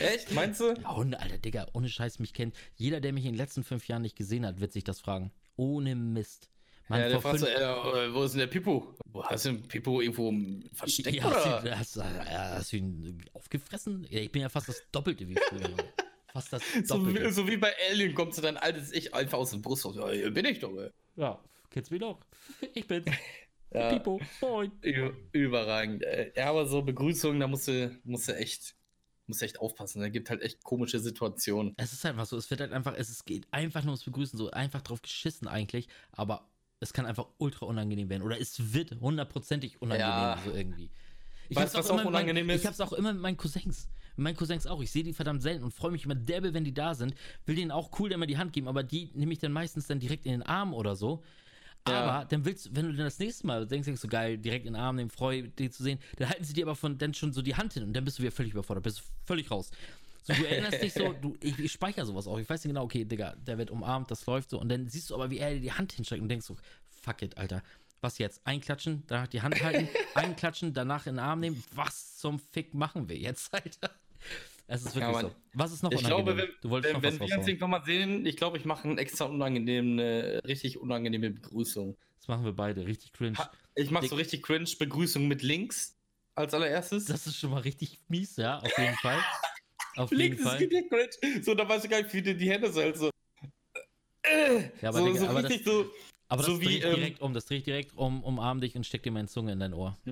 Speaker 2: Echt? Meinst du?
Speaker 1: Ja, ohne, Alter, Digga, ohne Scheiß mich kennt. Jeder, der mich in den letzten fünf Jahren nicht gesehen hat, wird sich das fragen. Ohne Mist. Mann,
Speaker 2: ja, der fragt so, äh, wo ist denn der Pipo? Wo hast du den Pipo irgendwo versteckt,
Speaker 1: ja,
Speaker 2: oder?
Speaker 1: hast, du, hast, hast du ihn aufgefressen? Ich bin ja fast das Doppelte wie früher. Fast das [laughs]
Speaker 2: So
Speaker 1: Doppelte.
Speaker 2: wie, so wie bei Alien kommt so dein altes Ich einfach aus dem Brust raus. Ja, hier bin ich doch, ey.
Speaker 1: Ja, kennst du mich doch? Ich bin's. [laughs]
Speaker 2: Ja,
Speaker 1: Pipo, moin.
Speaker 2: überragend. Ja, aber so Begrüßungen, da musst du, musst du echt, muss echt aufpassen. Da gibt halt echt komische Situationen.
Speaker 1: Es ist einfach so, es wird halt einfach, es geht einfach nur ums Begrüßen, so einfach drauf geschissen eigentlich, aber es kann einfach ultra unangenehm werden. Oder es wird hundertprozentig unangenehm,
Speaker 2: Ja.
Speaker 1: so irgendwie. Ich
Speaker 2: Weißt
Speaker 1: hab's
Speaker 2: du, was
Speaker 1: immer
Speaker 2: auch unangenehm ist?
Speaker 1: Ich hab's auch immer mit meinen Cousins. Mit meinen Cousins auch. Ich sehe die verdammt selten und freue mich immer derbe, wenn die da sind. Will denen auch cool immer die Hand geben, aber die nehme ich dann meistens dann direkt in den Arm oder so.
Speaker 2: Ja.
Speaker 1: Aber dann willst du, wenn du dann das nächste Mal denkst, denkst du geil, direkt in den Arm nehmen, freu, die zu sehen, dann halten sie dir aber von dann schon so die Hand hin und dann bist du wieder völlig überfordert, bist völlig raus. So, du erinnerst dich so, du, ich, ich speichere sowas auch. Ich weiß nicht genau, okay, Digga, der wird umarmt, das läuft so. Und dann siehst du aber, wie er dir die Hand hinstreckt und denkst so, fuck it, Alter. Was jetzt? Einklatschen, danach die Hand halten, [laughs] einklatschen, danach in den Arm nehmen. Was zum Fick machen wir jetzt, Alter? Es ist wirklich
Speaker 2: Ja,
Speaker 1: so. Was ist noch
Speaker 2: Ich glaube,
Speaker 1: unangenehm?
Speaker 2: wenn,
Speaker 1: du wolltest
Speaker 2: wenn,
Speaker 1: noch
Speaker 2: wenn
Speaker 1: was
Speaker 2: wir uns irgendwann mal sehen, ich glaube, ich mache einen extra unangenehmen, eine richtig unangenehme Begrüßung.
Speaker 1: Das machen wir beide. Richtig cringe.
Speaker 2: Ha- Ich mache so richtig cringe Begrüßung mit links als allererstes.
Speaker 1: Das ist schon mal richtig mies, ja, auf jeden Fall. [laughs] Auf
Speaker 2: links
Speaker 1: jeden Fall.
Speaker 2: richtig cringe. So, da weißt du gar nicht, wie die, die Hände so halt so. Äh,
Speaker 1: Ja, aber
Speaker 2: so,
Speaker 1: Digga,
Speaker 2: so
Speaker 1: aber
Speaker 2: richtig so.
Speaker 1: Aber das
Speaker 2: so wie,
Speaker 1: dreht
Speaker 2: ähm,
Speaker 1: direkt um, das dreht direkt um, umarm dich und steck dir meine Zunge in dein Ohr. [laughs]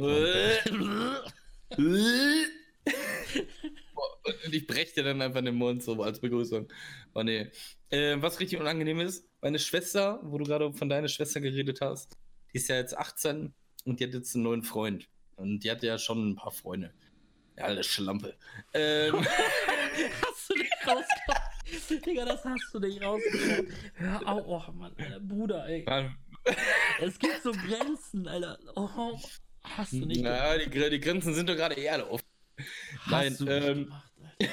Speaker 2: Und ich breche dir dann einfach den Mund so als Begrüßung. Oh nee. Äh, was richtig unangenehm ist, meine Schwester, wo du gerade von deiner Schwester geredet hast, die ist ja jetzt 18 und die hat jetzt einen neuen Freund. Und die hatte ja schon ein paar Freunde. Ja, alle Schlampe. Ähm, [laughs] [laughs]
Speaker 1: Hast du nicht rausgekommen? Digga, das hast du nicht rausgekommen. Hör auf, oh Mann, Alter, Bruder, ey.
Speaker 2: Mann,
Speaker 1: Es gibt so Grenzen, Alter. Oh, hast du nicht
Speaker 2: na, die, die Grenzen sind doch gerade eher auf.
Speaker 1: hast
Speaker 2: nein, ähm,
Speaker 1: gemacht, Alter. [laughs]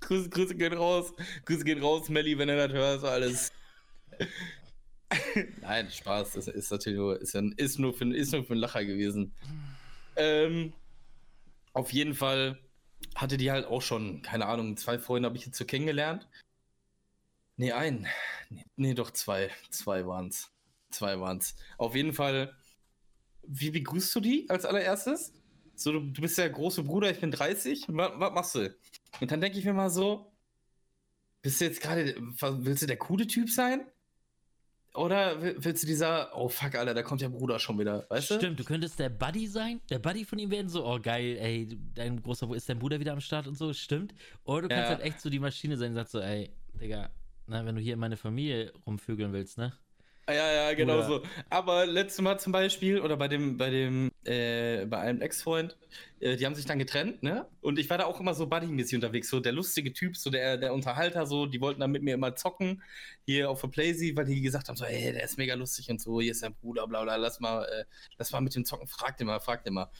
Speaker 2: Grüße, Grüße gehen raus. Grüße gehen raus, Melli, wenn du das hörst, alles. [laughs] Nein, Spaß. Das ist natürlich nur, ist, ist, nur für, ist nur für einen Lacher gewesen. Ähm, auf jeden Fall hatte die halt auch schon, keine Ahnung, zwei Freunde habe ich jetzt so kennengelernt. Nee, ein. Nee, doch zwei. Zwei waren's. Zwei waren's. Auf jeden Fall, wie begrüßt du die als allererstes? So, du, du bist der große Bruder, ich bin 30. Was, was machst du? Und dann denke ich mir mal so, bist du jetzt gerade, willst du der coole Typ sein? Oder will- willst du dieser, oh fuck, Alter, da kommt der Bruder schon wieder, weißt du?
Speaker 1: Stimmt, du könntest der Buddy sein. Der Buddy von ihm werden so, oh geil, ey, dein großer, ist dein Bruder wieder am Start und so, stimmt. Oder du kannst
Speaker 2: Ja.
Speaker 1: halt echt so die Maschine sein und sagst so, ey, Digga, na, wenn du hier in meine Familie rumvögeln willst, ne?
Speaker 2: Ja, ja, genau
Speaker 1: Oder-
Speaker 2: so. Aber letztes Mal zum Beispiel, oder bei dem, bei dem, äh, bei einem Ex-Freund, äh, die haben sich dann getrennt, ne? Und ich war da auch immer so Buddy-mäßig unterwegs, so der lustige Typ, so der, der Unterhalter, so, die wollten dann mit mir immer zocken, hier auf der Playsee, weil die gesagt haben, so, ey, der ist mega lustig und so, hier ist dein Bruder, bla bla, lass mal, äh, lass mal mit dem Zocken, frag den mal, frag den mal.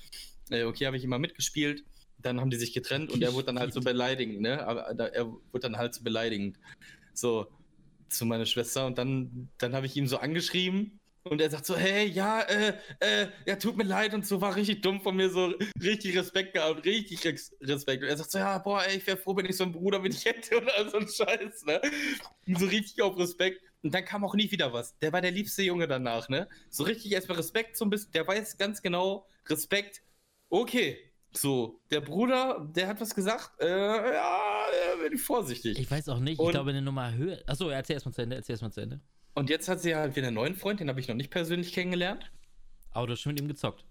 Speaker 2: Äh, okay, habe ich immer mitgespielt. Dann haben die sich getrennt und er wurde dann halt so [laughs] beleidigend, ne? Aber er wurde dann halt so beleidigend. So, zu meiner Schwester und dann, dann habe ich ihn so angeschrieben und er sagt so, hey, ja, äh, äh, ja, tut mir leid und so, war richtig dumm von mir, so richtig Respekt gehabt, richtig Res- Respekt. Und er sagt so, ja, boah, ey, ich wäre froh, wenn ich so einen Bruder wie dich hätte oder [laughs] so ein Scheiß, ne? Und so richtig auf Respekt. Und dann kam auch nie wieder was. Der war der liebste Junge danach, ne? So richtig erstmal Respekt, so ein bisschen, der weiß ganz genau, Respekt, okay. So, der Bruder, der hat was gesagt, äh, ja, äh, bin ich vorsichtig.
Speaker 1: Ich weiß auch nicht, ich
Speaker 2: Und-
Speaker 1: glaube eine Nummer höher. Achso, erzähl erstmal zu Ende, erzähl erstmal zu Ende.
Speaker 2: Und jetzt hat sie halt wieder einen neuen Freund, den habe ich noch nicht persönlich kennengelernt.
Speaker 1: Aber du hast schon mit ihm gezockt.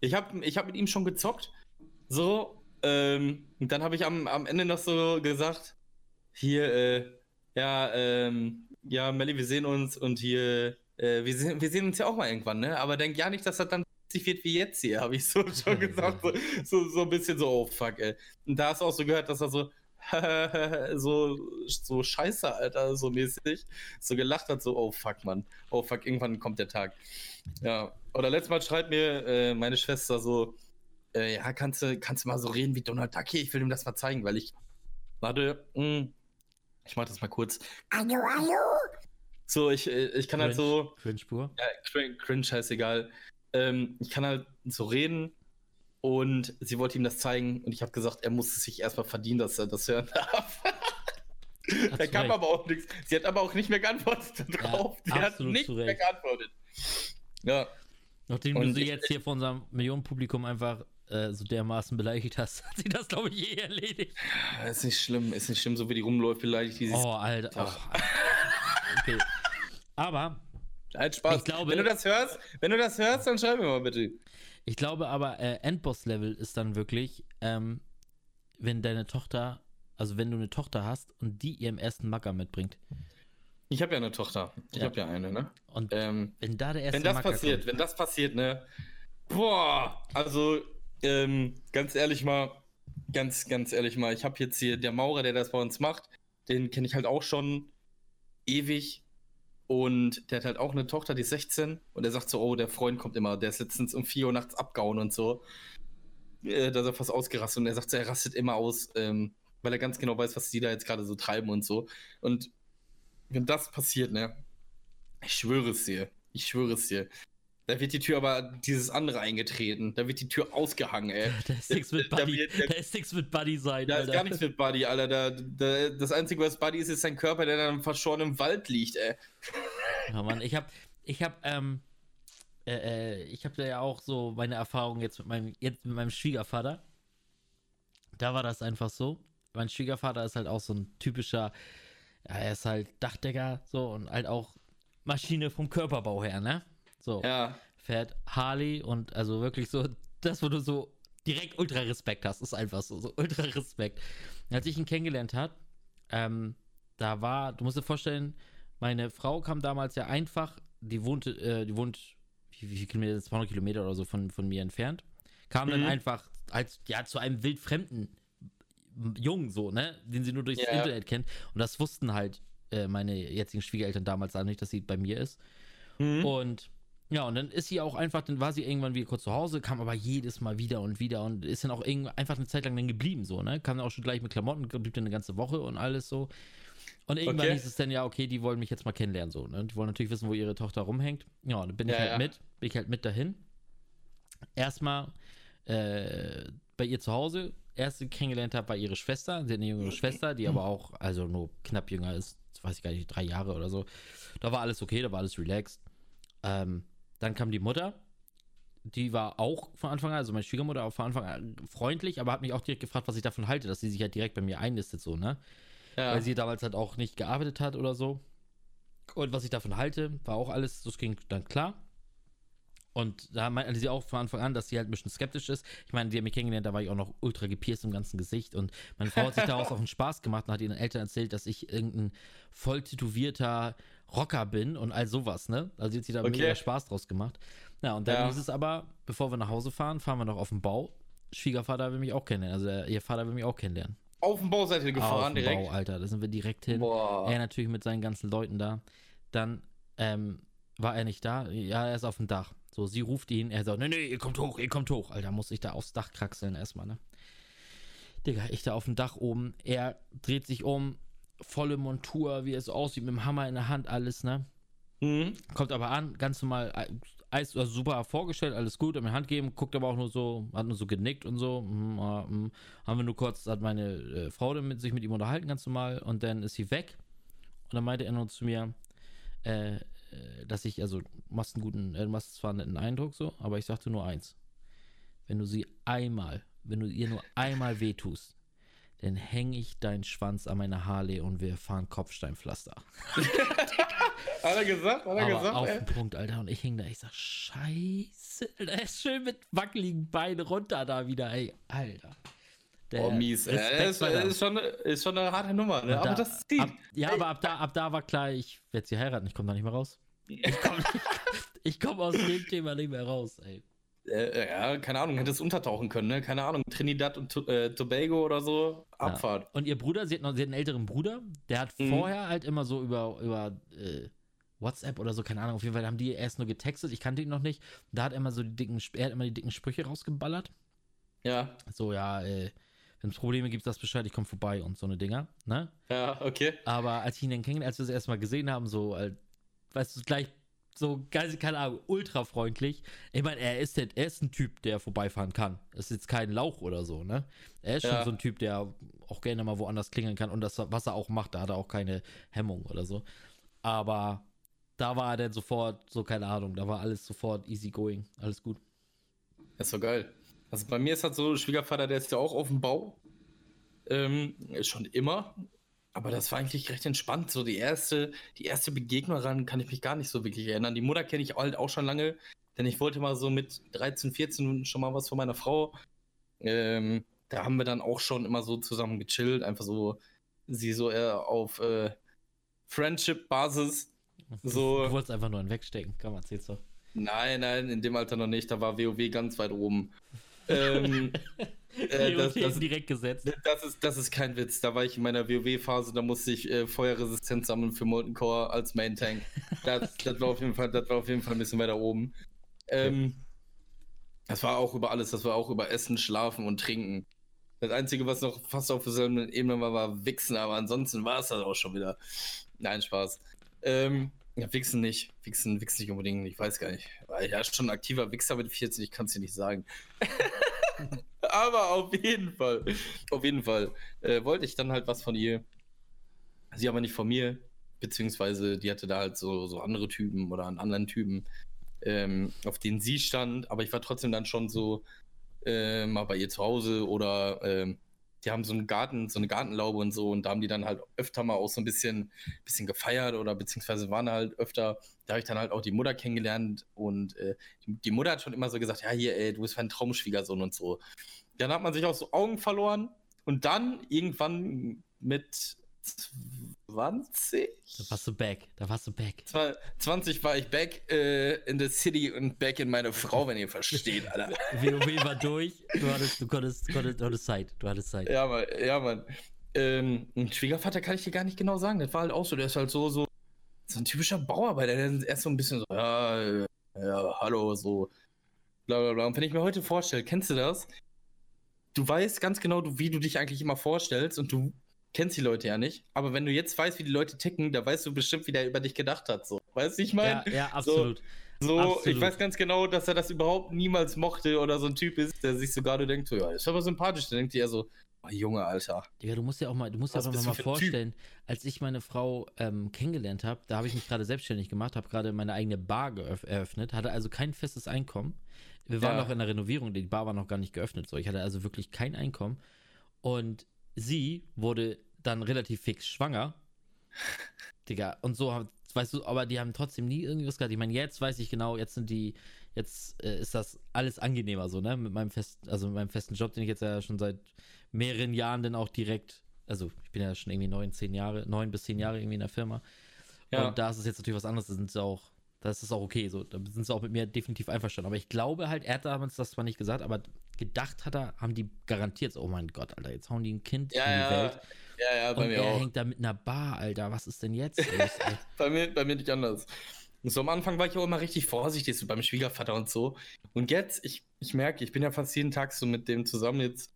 Speaker 2: Ich habe ich hab mit ihm schon gezockt. So, ähm, und dann habe ich am, am Ende noch so gesagt, hier, äh, ja, ähm, ja, Melli, wir sehen uns und hier, äh, wir, sehen, wir sehen uns ja auch mal irgendwann, ne? Aber denk ja nicht, dass das dann sich wird wie jetzt hier, habe ich so [laughs] schon gesagt. So, so, so ein bisschen so, oh fuck, ey. Und da hast du auch so gehört, dass er so, [laughs] so, so scheiße, Alter, so mäßig, so gelacht hat, so, oh fuck, Mann, oh fuck, irgendwann kommt der Tag. Ja, oder letztes Mal schreibt mir äh, meine Schwester so, äh, ja, kannst du, kannst du mal so reden wie Donald Duck hier? Ich will ihm das mal zeigen, weil ich, warte, mh, ich mach das mal kurz.
Speaker 3: Hallo, hallo.
Speaker 2: So, ich, äh, ich kann halt so,
Speaker 1: Cringe-Spur.
Speaker 2: ja, cringe, cringe scheißegal. Ähm, ich kann halt so reden und sie wollte ihm das zeigen und ich habe gesagt, er muss es sich erstmal verdienen, dass er das hören darf. Da
Speaker 1: du
Speaker 2: kam aber auch nichts. Sie hat aber auch nicht mehr geantwortet darauf. Sie hat nicht mehr geantwortet. Ja,
Speaker 1: Nachdem du
Speaker 2: Und
Speaker 1: sie
Speaker 2: ich-
Speaker 1: jetzt hier vor unserem Millionenpublikum einfach äh, so dermaßen beleidigt hast, [laughs] hat sie das, glaube ich, eh erledigt.
Speaker 2: ist nicht schlimm, ist nicht schlimm, so wie die rumläuft, beleidigt die.
Speaker 1: Oh, Alter. Oh. Okay. Aber
Speaker 2: Halt Spaß.
Speaker 1: Ich glaube-
Speaker 2: wenn du das hörst, wenn du das hörst, dann schreib mir mal bitte.
Speaker 1: Ich glaube aber, äh, Endboss-Level ist dann wirklich, ähm, wenn deine Tochter, also wenn du eine Tochter hast und die ihrem ersten Macker mitbringt.
Speaker 2: Ich habe ja eine Tochter. Ich
Speaker 1: Ja.
Speaker 2: habe ja eine, ne?
Speaker 1: Und
Speaker 2: Ähm,
Speaker 1: wenn da der erste
Speaker 2: wenn das
Speaker 1: Macker
Speaker 2: passiert,
Speaker 1: kommt,
Speaker 2: wenn das passiert, ne? Boah, also ähm, ganz ehrlich mal, ganz, ganz ehrlich mal, ich habe jetzt hier der Maurer, der das bei uns macht, den kenne ich halt auch schon ewig. Und der hat halt auch eine Tochter, die ist 16. Und er sagt so, oh, der Freund kommt immer, der ist letztens um 4 Uhr nachts abgehauen und so. Äh, da ist er fast ausgerastet und er sagt so, er rastet immer aus, ähm, weil er ganz genau weiß, was die da jetzt gerade so treiben und so. Und wenn das passiert, ne, ich schwöre es dir, ich schwöre es dir. Da wird die Tür aber dieses andere eingetreten. Da wird die Tür ausgehangen, ey. [laughs]
Speaker 1: da ist nichts mit
Speaker 2: da
Speaker 1: Buddy,
Speaker 2: der-
Speaker 1: da ist nichts mit Buddy sein,
Speaker 2: Da ist
Speaker 1: Alter.
Speaker 2: gar nichts mit Buddy, Alter. Da, da, das Einzige, was Buddy ist, ist sein Körper, der dann verschoren im Wald liegt, ey. [laughs]
Speaker 1: Ja, Mann, ich hab, ich hab, ähm, äh, äh, ich hab da ja auch so meine Erfahrung jetzt mit meinem, jetzt mit meinem Schwiegervater. Da war das einfach so. Mein Schwiegervater ist halt auch so ein typischer, ja, er ist halt Dachdecker, so und halt auch Maschine vom Körperbau her, ne? So,
Speaker 2: Ja.
Speaker 1: fährt Harley und also wirklich so, das, wo du so direkt ultra Respekt hast, ist einfach so, so ultra Respekt. Als ich ihn kennengelernt hat, ähm, da war, du musst dir vorstellen, meine Frau kam damals ja einfach, die wohnte, äh, die wohnt, wie, wie viel Kilometer, 200 Kilometer oder so von, von mir entfernt, kam dann
Speaker 2: Mhm.
Speaker 1: einfach als, ja, zu einem wildfremden Jungen so, ne, den sie nur durchs
Speaker 2: Ja.
Speaker 1: Internet kennt und das wussten halt äh, meine jetzigen Schwiegereltern damals auch nicht, dass sie bei mir ist.
Speaker 2: Mhm.
Speaker 1: Und ja, und dann ist sie auch einfach, dann war sie irgendwann wieder kurz zu Hause, kam aber jedes Mal wieder und wieder und ist dann auch irgend, einfach eine Zeit lang dann geblieben, so, ne? Kam dann auch schon gleich mit Klamotten, blieb dann eine ganze Woche und alles so. Und irgendwann
Speaker 2: Okay.
Speaker 1: hieß es dann, ja, okay, die wollen mich jetzt mal kennenlernen, so, ne? Die wollen natürlich wissen, wo ihre Tochter rumhängt. Ja, und dann bin ich
Speaker 2: Ja,
Speaker 1: halt
Speaker 2: ja.
Speaker 1: mit, bin ich halt mit dahin. Erstmal äh, bei ihr zu Hause, erste kennengelernt habe, war ihre Schwester, sie hat eine jüngere Schwester, die aber auch, also nur knapp jünger ist, weiß ich gar nicht, drei Jahre oder so. Da war alles okay, da war alles relaxed. Ähm, dann kam die Mutter. Die war auch von Anfang an, also meine Schwiegermutter auch von Anfang an freundlich, aber hat mich auch direkt gefragt, was ich davon halte, dass sie sich halt direkt bei mir einlistet, so, ne?
Speaker 2: ja.
Speaker 1: Weil sie damals halt auch nicht gearbeitet hat oder so. Und was ich davon halte, war auch alles, das ging dann klar. Und da meinte sie auch von Anfang an, dass sie halt ein bisschen skeptisch ist. Ich meine, die hat mich kennengelernt, da war ich auch noch ultra gepierst im ganzen Gesicht. Und meine Frau hat sich [laughs] daraus auch einen Spaß gemacht und hat ihren Eltern erzählt, dass ich irgendein voll tätowierter Rocker bin und all sowas, ne? Also sie hat sich da
Speaker 2: Okay.
Speaker 1: mega Spaß draus gemacht. Ja, und dann
Speaker 2: Ja.
Speaker 1: hieß es aber, bevor wir nach Hause fahren, fahren wir noch auf den Bau. Schwiegervater will mich auch kennenlernen, also der, ihr Vater will mich auch kennenlernen.
Speaker 2: Auf dem Bauseite gefahren
Speaker 1: auf den
Speaker 2: direkt.
Speaker 1: Bau, Alter, da sind wir direkt hin.
Speaker 2: Boah.
Speaker 1: Er natürlich mit seinen ganzen Leuten da. Dann ähm, war er nicht da. Ja, er ist auf dem Dach. So, sie ruft ihn. Er sagt, nee, nee, ihr kommt hoch, ihr kommt hoch. Alter, muss ich da aufs Dach kraxeln erstmal, ne? Digga, ich da auf dem Dach oben. Er dreht sich um, volle Montur, wie es aussieht, mit dem Hammer in der Hand, alles, ne?
Speaker 2: Mhm.
Speaker 1: Kommt aber an, ganz normal, alles also super vorgestellt, alles gut, hat mir Hand geben, guckt aber auch nur so, hat nur so genickt und so. Mm, ah, mm. Haben wir nur kurz, hat meine äh, Frau dann mit, sich mit ihm unterhalten, ganz normal, und dann ist sie weg. Und dann meinte er nur zu mir, äh, äh, dass ich, also, machst einen guten, äh, du machst zwar einen netten Eindruck so, aber ich sagte nur eins. Wenn du sie einmal, wenn du ihr nur einmal wehtust, dann hänge ich deinen Schwanz an meine Harley und wir fahren Kopfsteinpflaster. [laughs]
Speaker 2: Hat er gesagt? Hat er
Speaker 1: Aber
Speaker 2: gesagt?
Speaker 1: auf
Speaker 2: ey?
Speaker 1: den Punkt, Alter. Und ich hing da, ich sag, scheiße. Der ist schön mit wackeligen Beinen runter da wieder, ey. Alter. Der
Speaker 2: Oh, mies.
Speaker 1: Respekt
Speaker 2: Das ist, schon, ist schon eine harte Nummer, ne? Aber
Speaker 1: da-
Speaker 2: das zieht.
Speaker 1: Ab, ja, aber ab da, ab da war klar, ich werde sie heiraten. Ich komme da nicht mehr raus. Ich komme [laughs] komm aus dem Thema nicht mehr raus, ey.
Speaker 2: Äh, ja, keine Ahnung, hätte es untertauchen können, ne? Keine Ahnung, Trinidad und äh, Tobago oder so, Abfahrt.
Speaker 1: Und ihr Bruder, sie hat noch sie hat einen älteren Bruder, der hat
Speaker 2: Mhm.
Speaker 1: vorher halt immer so über, über äh, WhatsApp oder so, keine Ahnung, auf jeden Fall haben die erst nur getextet, ich kannte ihn noch nicht. Da hat er immer so die dicken, er hat immer die dicken Sprüche rausgeballert.
Speaker 2: Ja,
Speaker 1: So, ja, äh, wenn es Probleme gibt, das Bescheid, ich komme vorbei und so eine Dinger, ne?
Speaker 2: ja, okay.
Speaker 1: Aber als ich ihn dann kennengelernt, als wir es erstmal gesehen haben, so, weißt du, gleich so, keine Ahnung, ultra freundlich. Ich meine, er ist, der- er ist ein Typ, der vorbeifahren kann. Das ist jetzt kein Lauch oder so, ne? Er ist
Speaker 2: Ja.
Speaker 1: schon so ein Typ, der auch gerne mal woanders klingeln kann und das, was er auch macht, da hat er auch keine Hemmung oder so. Aber da war er dann sofort, so, keine Ahnung, da war alles sofort easy going, alles gut.
Speaker 2: Das ist so geil. Also bei mir ist halt so, Schwiegervater, der ist ja auch auf dem Bau. Ähm, schon immer. Aber das war eigentlich recht entspannt. So die erste, die erste Begegnung daran kann ich mich gar nicht so wirklich erinnern. Die Mutter kenne ich halt auch schon lange, denn ich wollte mal so mit 13, 14 schon mal was von meiner Frau. Ähm, da haben wir dann auch schon immer so zusammen gechillt, einfach so, sie so eher auf äh, Friendship-Basis. [laughs] So.
Speaker 1: Du wolltest einfach nur einen wegstecken, komm, erzähl's doch.
Speaker 2: Nein, nein, in dem Alter noch nicht, da war WoW ganz weit oben. Ähm, [laughs] äh, das, das,
Speaker 1: direkt gesetzt.
Speaker 2: Das ist, das ist kein Witz. Da war ich in meiner WoW-Phase, da musste ich äh, Feuerresistenz sammeln für Molten Core als Main Tank. Das, das, war auf jeden Fall, das war auf jeden Fall ein bisschen weiter oben. Ähm, das war auch über alles, das war auch über Essen, Schlafen und Trinken. Das Einzige, was noch fast auf derselben Ebene war, war Wichsen, aber ansonsten war es das auch schon wieder. Nein, Spaß. Ähm, ja, Wichsen nicht. Wichsen, Wichsen nicht unbedingt, ich weiß gar nicht. War ja schon ein aktiver Wichser mit 14, ich kann es dir nicht sagen. [laughs] aber auf jeden Fall, auf jeden Fall äh, wollte ich dann halt was von ihr. Sie aber nicht von mir, beziehungsweise die hatte da halt so, so andere Typen oder einen anderen Typen, ähm, auf denen sie stand, aber ich war trotzdem dann schon so äh, mal bei ihr zu Hause oder äh, die haben so einen Garten, so eine Gartenlaube und so und da haben die dann halt öfter mal auch so ein bisschen, bisschen gefeiert oder beziehungsweise waren halt öfter, da habe ich dann halt auch die Mutter kennengelernt und äh, die, die, Mutter hat schon immer so gesagt, ja hier, ey, du bist mein Traumschwiegersohn und so. Dann hat man sich auch so Augen verloren und dann irgendwann mit 20?
Speaker 1: Da warst du back, da warst du back.
Speaker 2: 20 war ich back äh, in the city und back in meine Frau, wenn ihr versteht, Alter. [laughs]
Speaker 1: WoW war durch, du hattest, du konntest, konntest, du hattest Zeit, du hattest Zeit.
Speaker 2: Ja, Mann, ja, Mann. Ähm, ein Schwiegervater kann ich dir gar nicht genau sagen, das war halt auch so, der ist halt so, so, so ein typischer Bauarbeiter, der ist erst so ein bisschen so, ja, ja, hallo, so, bla, bla, bla. Und wenn ich mir heute vorstelle, kennst du das? Du weißt ganz genau, wie du dich eigentlich immer vorstellst und du kennst die Leute ja nicht, aber wenn du jetzt weißt, wie die Leute ticken, da weißt du bestimmt, wie der über dich gedacht hat. So. Weißt du, ich meine?
Speaker 1: Ja, ja, absolut.
Speaker 2: So, so absolut. ich weiß ganz genau, dass er das überhaupt niemals mochte oder so ein Typ ist, der sich so gerade denkt, so, ja, ist aber sympathisch. Dann denkt er so, oh, Junge, Alter.
Speaker 1: Ja, du musst ja auch mal, du musst ja einfach mal vorstellen, als ich meine Frau ähm, kennengelernt habe, da habe ich mich gerade selbstständig gemacht, habe gerade meine eigene Bar eröffnet, hatte also kein festes Einkommen. Wir waren ja. noch in der Renovierung, die Bar war noch gar nicht geöffnet. So, ich hatte also wirklich kein Einkommen. Und sie wurde dann relativ fix schwanger. Digga, und so, weißt du, aber die haben trotzdem nie irgendwas gehabt. Ich meine, jetzt weiß ich genau, jetzt sind die, jetzt äh, ist das alles angenehmer so, ne? Mit meinem festen, also mit meinem festen Job, den ich jetzt ja schon seit mehreren Jahren dann auch direkt, also ich bin ja schon irgendwie neun, zehn Jahre, neun bis zehn Jahre irgendwie in der Firma. Ja. Und da ist es jetzt natürlich was anderes, da sind sie auch das ist auch okay, so, da sind sie auch mit mir definitiv einverstanden. Aber ich glaube halt, er hat damals das zwar nicht gesagt, aber gedacht hat er, haben die garantiert, oh mein Gott, Alter, jetzt hauen die ein Kind
Speaker 2: ja,
Speaker 1: in die
Speaker 2: ja.
Speaker 1: Welt.
Speaker 2: Ja, ja, bei
Speaker 1: und
Speaker 2: mir
Speaker 1: er
Speaker 2: auch.
Speaker 1: hängt da mit einer Bar, Alter, was ist denn jetzt los? [laughs]
Speaker 2: bei, mir, bei mir nicht anders. Und so am Anfang war ich auch immer richtig vorsichtig, so beim Schwiegervater und so. Und jetzt, ich, ich merke, ich bin ja fast jeden Tag so mit dem zusammen jetzt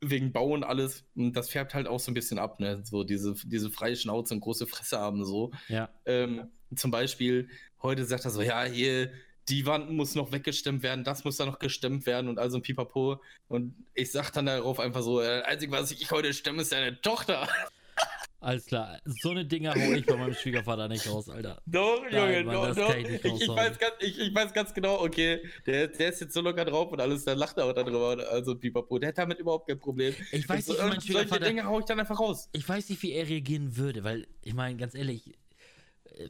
Speaker 2: wegen Bau und alles. Und das färbt halt auch so ein bisschen ab, ne? So diese, diese freie Schnauze und große Fresse haben, so.
Speaker 1: Ja.
Speaker 2: Ähm, zum Beispiel, heute sagt er so, ja, hier, die Wand muss noch weggestemmt werden, das muss da noch gestemmt werden und also ein Pipapo. Und ich sag dann darauf einfach so, das Einzige, was ich heute stemme, ist deine Tochter.
Speaker 1: Alles klar, so eine Dinger hole ich bei meinem Schwiegervater nicht raus, Alter.
Speaker 2: Doch, Junge, doch, doch. Ich, ich, ich, weiß ganz, ich, weiß ganz genau, okay, der, der ist jetzt so locker drauf und alles, dann lacht er auch darüber. Also Pipapo, der hat damit überhaupt kein Problem.
Speaker 1: Ich weiß nicht,
Speaker 2: wie mein Schwiegervater... Solche Dinge hau ich dann einfach raus.
Speaker 1: Ich weiß nicht, wie er reagieren würde, weil, ich meine, ganz ehrlich, äh,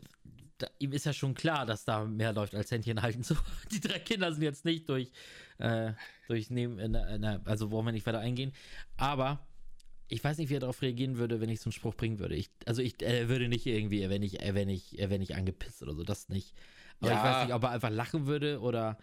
Speaker 1: da, ihm ist ja schon klar, dass da mehr läuft als Händchen halten. [laughs] So, die drei Kinder sind jetzt nicht durch, äh, durch Nehmen, äh, also wollen wir nicht weiter eingehen. Aber ich weiß nicht, wie er darauf reagieren würde, wenn ich so einen Spruch bringen würde. Ich, also ich äh, würde nicht irgendwie, er wäre nicht, er wäre nicht angepisst oder so, das nicht. Aber ja. ich weiß nicht, ob er einfach lachen würde oder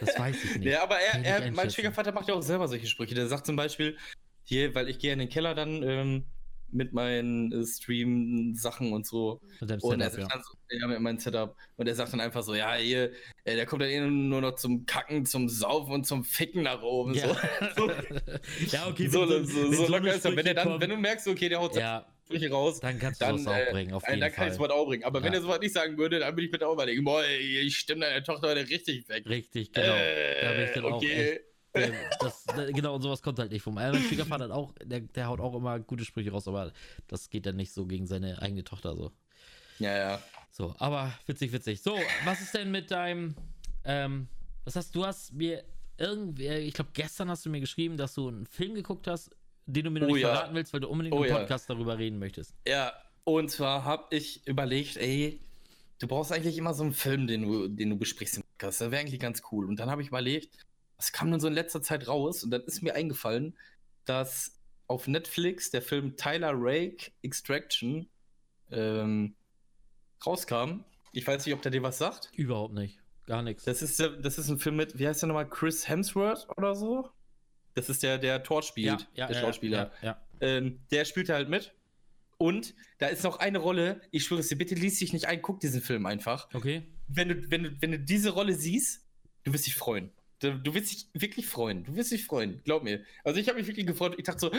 Speaker 1: das weiß ich [laughs] nicht.
Speaker 2: ja, aber er, er mein Schwiegervater macht ja auch selber solche Sprüche. Der sagt zum Beispiel, hier, weil ich gehe in den Keller dann ähm, mit meinen äh, Stream-Sachen und so.
Speaker 1: Mit deinem
Speaker 2: und
Speaker 1: Setup, ja.
Speaker 2: So, ja. mit meinem Setup. Und er sagt dann einfach so, ja, hier, äh, der kommt dann eh nur noch zum Kacken, zum Saufen und zum Ficken nach oben.
Speaker 1: Ja,
Speaker 2: so. [laughs]
Speaker 1: ja okay.
Speaker 2: So, so, so, so locker ist er. Wenn, dann, wenn du merkst, okay, der haut
Speaker 1: ja.
Speaker 2: Sprüche raus,
Speaker 1: dann kannst du
Speaker 2: dann,
Speaker 1: das auch bringen, auf jeden
Speaker 2: dann kann ich sowas auch bringen. Aber ja. wenn er sowas nicht sagen würde, dann würde ich mir auch überlegen, boah, ich stimme deine Tochter heute richtig weg.
Speaker 1: Richtig, genau.
Speaker 2: Äh,
Speaker 1: da bin ich dann
Speaker 2: okay.
Speaker 1: auch echt das, genau, und sowas kommt halt nicht vom. Mein Schwiegervater hat auch, der, der haut auch immer gute Sprüche raus, aber das geht dann nicht so gegen seine eigene Tochter so.
Speaker 2: Ja, ja.
Speaker 1: So, aber witzig, witzig. So, was ist denn mit deinem, ähm, was hast du hast mir irgendwie, ich glaube gestern hast du mir geschrieben, dass du einen Film geguckt hast, den du mir noch
Speaker 2: oh,
Speaker 1: nicht
Speaker 2: ja.
Speaker 1: verraten willst, weil du unbedingt
Speaker 2: oh,
Speaker 1: im Podcast ja. darüber reden möchtest.
Speaker 2: Ja, und zwar habe ich überlegt, ey, du brauchst eigentlich immer so einen Film, den du, den du besprichst im Podcast. Das wäre eigentlich ganz cool. Und dann habe ich überlegt, es kam dann so in letzter Zeit raus und dann ist mir eingefallen, dass auf Netflix der Film Tyler Rake Extraction ähm, rauskam. Ich weiß nicht, ob der dir was sagt.
Speaker 1: Überhaupt nicht. Gar nichts.
Speaker 2: Das ist, der- das ist ein Film mit, wie heißt der nochmal, Chris Hemsworth oder so? Das ist der, der Thor spielt, der Schauspieler.
Speaker 1: Ja, ja.
Speaker 2: Ähm, der spielt halt mit. Und da ist noch eine Rolle, ich schwöre es dir, bitte lies dich nicht ein, guck diesen Film einfach.
Speaker 1: Okay.
Speaker 2: Wenn du, wenn du, wenn du diese Rolle siehst, du wirst dich freuen. Du, wirst dich wirklich freuen. Du wirst dich freuen, glaub mir. Also ich habe mich wirklich gefreut. Ich dachte so,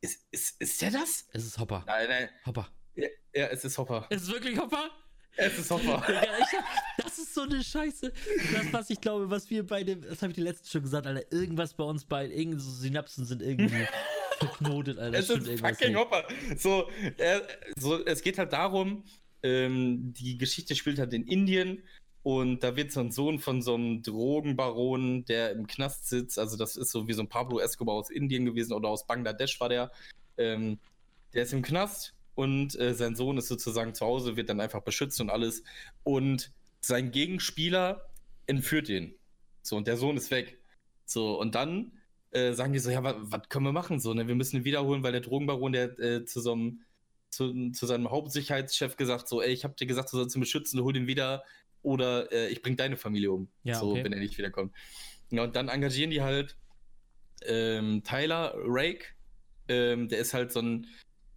Speaker 2: ist, ist, ist der das?
Speaker 1: Es ist Hopper.
Speaker 2: Nein, nein.
Speaker 1: Hopper.
Speaker 2: Ja, ja, es ist Hopper.
Speaker 1: Es ist wirklich Hopper?
Speaker 2: Es ist Hopper. [laughs]
Speaker 1: Digga, ich hab, das ist so eine Scheiße. Das, was ich glaube, was wir beide, das habe ich dir letztens schon gesagt, Alter, irgendwas bei uns beiden, irgend so Synapsen sind irgendwie [laughs] verknotet, Alter.
Speaker 2: es ist fucking
Speaker 1: nicht.
Speaker 2: Hopper. So, er, so, es geht halt darum, ähm, die Geschichte spielt halt in Indien und da wird so ein Sohn von so einem Drogenbaron, der im Knast sitzt. Also, das ist so wie so ein Pablo Escobar aus Indien gewesen oder aus Bangladesch war der. Ähm, der ist im Knast und äh, sein Sohn ist sozusagen zu Hause, wird dann einfach beschützt und alles. Und sein Gegenspieler entführt ihn. So, und der Sohn ist weg. So, und dann äh, sagen die so, ja, was können wir machen? So, ne? Wir müssen ihn wiederholen, weil der Drogenbaron, der äh, zu so einem zu, zu seinem Hauptsicherheitschef gesagt, so, ey, ich hab dir gesagt, du sollst ihn beschützen, hol ihn wieder oder äh, ich bring deine Familie um.
Speaker 1: Ja,
Speaker 2: so,
Speaker 1: okay.
Speaker 2: wenn er nicht wiederkommt. Ja, und dann engagieren die halt ähm, Tyler Rake, ähm, der ist halt so ein,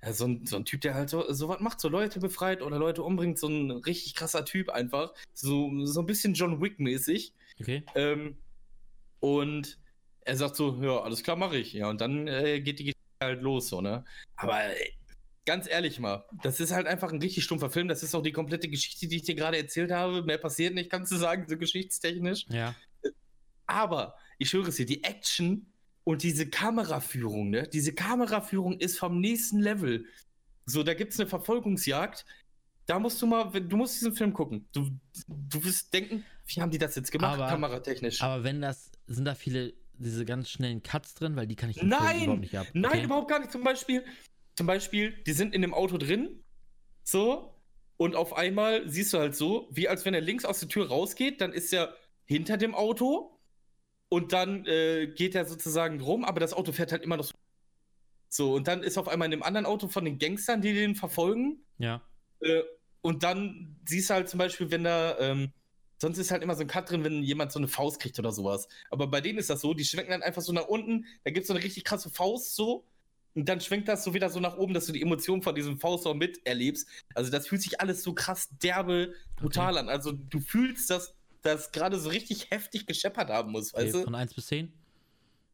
Speaker 2: ja, so ein, so ein Typ, der halt so, so was macht, so Leute befreit oder Leute umbringt, so ein richtig krasser Typ einfach. So, so ein bisschen John Wick-mäßig.
Speaker 1: Okay.
Speaker 2: Ähm, und er sagt so, ja, alles klar, mache ich. Ja, und dann äh, geht die Geschichte halt los, so, ne? Aber äh, ganz ehrlich mal, das ist halt einfach ein richtig stumpfer Film. Das ist auch die komplette Geschichte, die ich dir gerade erzählt habe. Mehr passiert nicht, kannst du sagen, so geschichtstechnisch.
Speaker 1: Ja.
Speaker 2: Aber ich schwöre es dir, die Action und diese Kameraführung, ne? Diese Kameraführung ist vom nächsten Level. So, da gibt es eine Verfolgungsjagd. Da musst du mal, du musst diesen Film gucken. Du, du wirst denken, wie haben die das jetzt gemacht,
Speaker 1: Aber-
Speaker 2: kameratechnisch?
Speaker 1: Aber wenn das, sind da viele, diese ganz schnellen Cuts drin, weil die kann ich im Film
Speaker 2: Nein!
Speaker 1: überhaupt nicht ab.
Speaker 2: Nein,
Speaker 1: okay?
Speaker 2: überhaupt gar nicht. Zum Beispiel, zum Beispiel, die sind in dem Auto drin, so, und auf einmal siehst du halt so, wie als wenn er links aus der Tür rausgeht, dann ist er hinter dem Auto und dann äh, geht er sozusagen rum, aber das Auto fährt halt immer noch so. So, und dann ist auf einmal in dem anderen Auto von den Gangstern, die den verfolgen,
Speaker 1: Ja.
Speaker 2: äh, und dann siehst du halt zum Beispiel, wenn da, ähm, sonst ist halt immer so ein Cut drin, wenn jemand so eine Faust kriegt oder sowas. Aber bei denen ist das so, die schwenken dann einfach so nach unten, da gibt es so eine richtig krasse Faust so, und dann schwenkt das so wieder so nach oben, dass du die Emotionen von diesem Faust auch miterlebst. Also das fühlt sich alles so krass derbe, brutal an. Also du fühlst, dass das gerade so richtig heftig gescheppert haben muss,
Speaker 1: okay.
Speaker 2: weißt du?
Speaker 1: Von 1 bis 10?